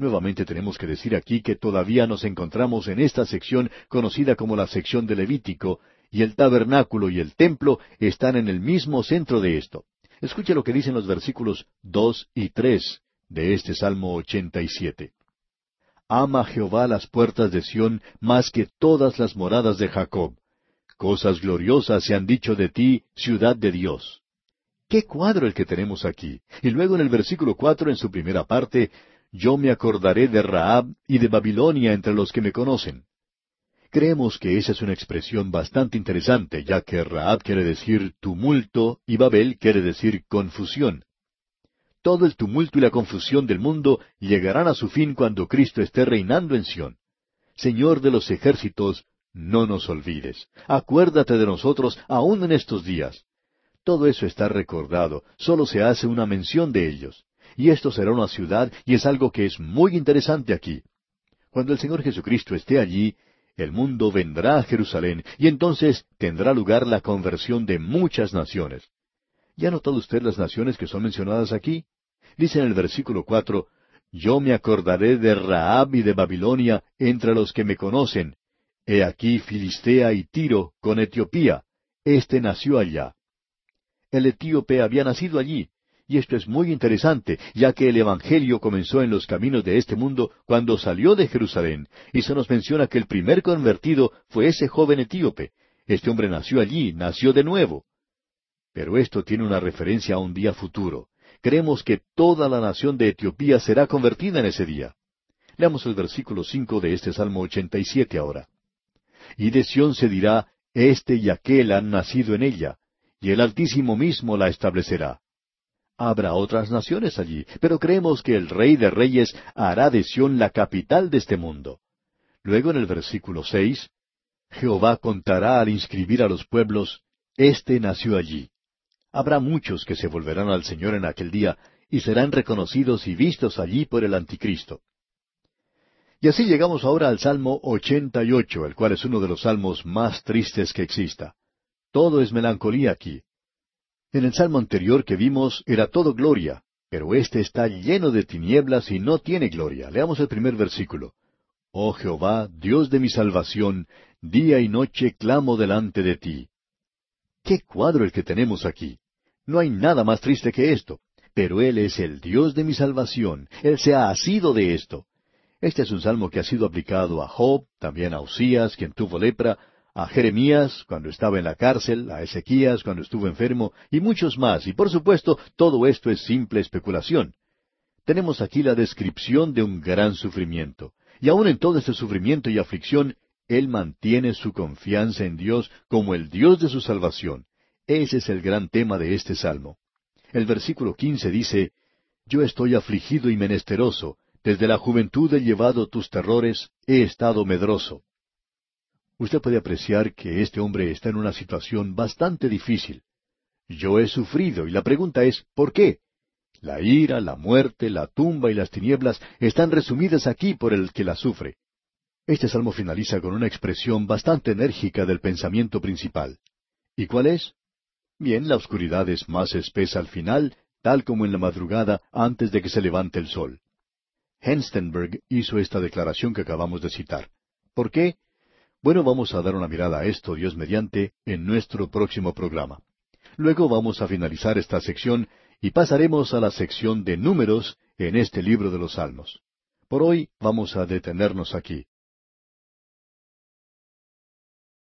Nuevamente tenemos que decir aquí que todavía nos encontramos en esta sección conocida como la sección de Levítico, y el tabernáculo y el templo están en el mismo centro de esto. Escuche lo que dicen los versículos dos y tres de este Salmo ochenta y siete. Ama Jehová las puertas de Sión más que todas las moradas de Jacob. Cosas gloriosas se han dicho de ti, ciudad de Dios. Qué cuadro el que tenemos aquí. Y luego en el versículo cuatro, en su primera parte, yo me acordaré de Raab y de Babilonia entre los que me conocen. Creemos que esa es una expresión bastante interesante, ya que Raab quiere decir tumulto y Babel quiere decir confusión. Todo el tumulto y la confusión del mundo llegarán a su fin cuando Cristo esté reinando en Sión. Señor de los ejércitos, no nos olvides. Acuérdate de nosotros aún en estos días. Todo eso está recordado, solo se hace una mención de ellos. Y esto será una ciudad y es algo que es muy interesante aquí. Cuando el Señor Jesucristo esté allí, el mundo vendrá a Jerusalén y entonces tendrá lugar la conversión de muchas naciones. ¿Ya ha notado usted las naciones que son mencionadas aquí? Dice en el versículo cuatro, Yo me acordaré de Raab y de Babilonia entre los que me conocen. He aquí Filistea y Tiro con Etiopía. Este nació allá. El etíope había nacido allí, y esto es muy interesante, ya que el Evangelio comenzó en los caminos de este mundo cuando salió de Jerusalén, y se nos menciona que el primer convertido fue ese joven etíope. Este hombre nació allí, nació de nuevo. Pero esto tiene una referencia a un día futuro. Creemos que toda la nación de Etiopía será convertida en ese día. Leamos el versículo cinco de este Salmo ochenta y siete ahora. Y de Sión se dirá, Este y aquel han nacido en ella, y el Altísimo mismo la establecerá. Habrá otras naciones allí, pero creemos que el Rey de Reyes hará de Sión la capital de este mundo. Luego en el versículo seis, Jehová contará al inscribir a los pueblos, Este nació allí. Habrá muchos que se volverán al Señor en aquel día y serán reconocidos y vistos allí por el Anticristo. Y así llegamos ahora al Salmo 88, el cual es uno de los salmos más tristes que exista. Todo es melancolía aquí. En el salmo anterior que vimos era todo gloria, pero este está lleno de tinieblas y no tiene gloria. Leamos el primer versículo. Oh Jehová, Dios de mi salvación, día y noche clamo delante de ti. Qué cuadro el que tenemos aquí. No hay nada más triste que esto. Pero Él es el Dios de mi salvación. Él se ha asido de esto. Este es un salmo que ha sido aplicado a Job, también a Usías, quien tuvo lepra, a Jeremías cuando estaba en la cárcel, a Ezequías cuando estuvo enfermo, y muchos más, y por supuesto todo esto es simple especulación. Tenemos aquí la descripción de un gran sufrimiento, y aun en todo este sufrimiento y aflicción, Él mantiene su confianza en Dios como el Dios de su salvación. Ese es el gran tema de este salmo. El versículo quince dice, Yo estoy afligido y menesteroso, desde la juventud he llevado tus terrores, he estado medroso. Usted puede apreciar que este hombre está en una situación bastante difícil. Yo he sufrido y la pregunta es, ¿por qué? La ira, la muerte, la tumba y las tinieblas están resumidas aquí por el que la sufre. Este salmo finaliza con una expresión bastante enérgica del pensamiento principal. ¿Y cuál es? Bien, la oscuridad es más espesa al final, tal como en la madrugada antes de que se levante el sol. Henstenberg hizo esta declaración que acabamos de citar. ¿Por qué? Bueno, vamos a dar una mirada a esto, Dios mediante, en nuestro próximo programa. Luego vamos a finalizar esta sección y pasaremos a la sección de números en este libro de los Salmos. Por hoy vamos a detenernos aquí.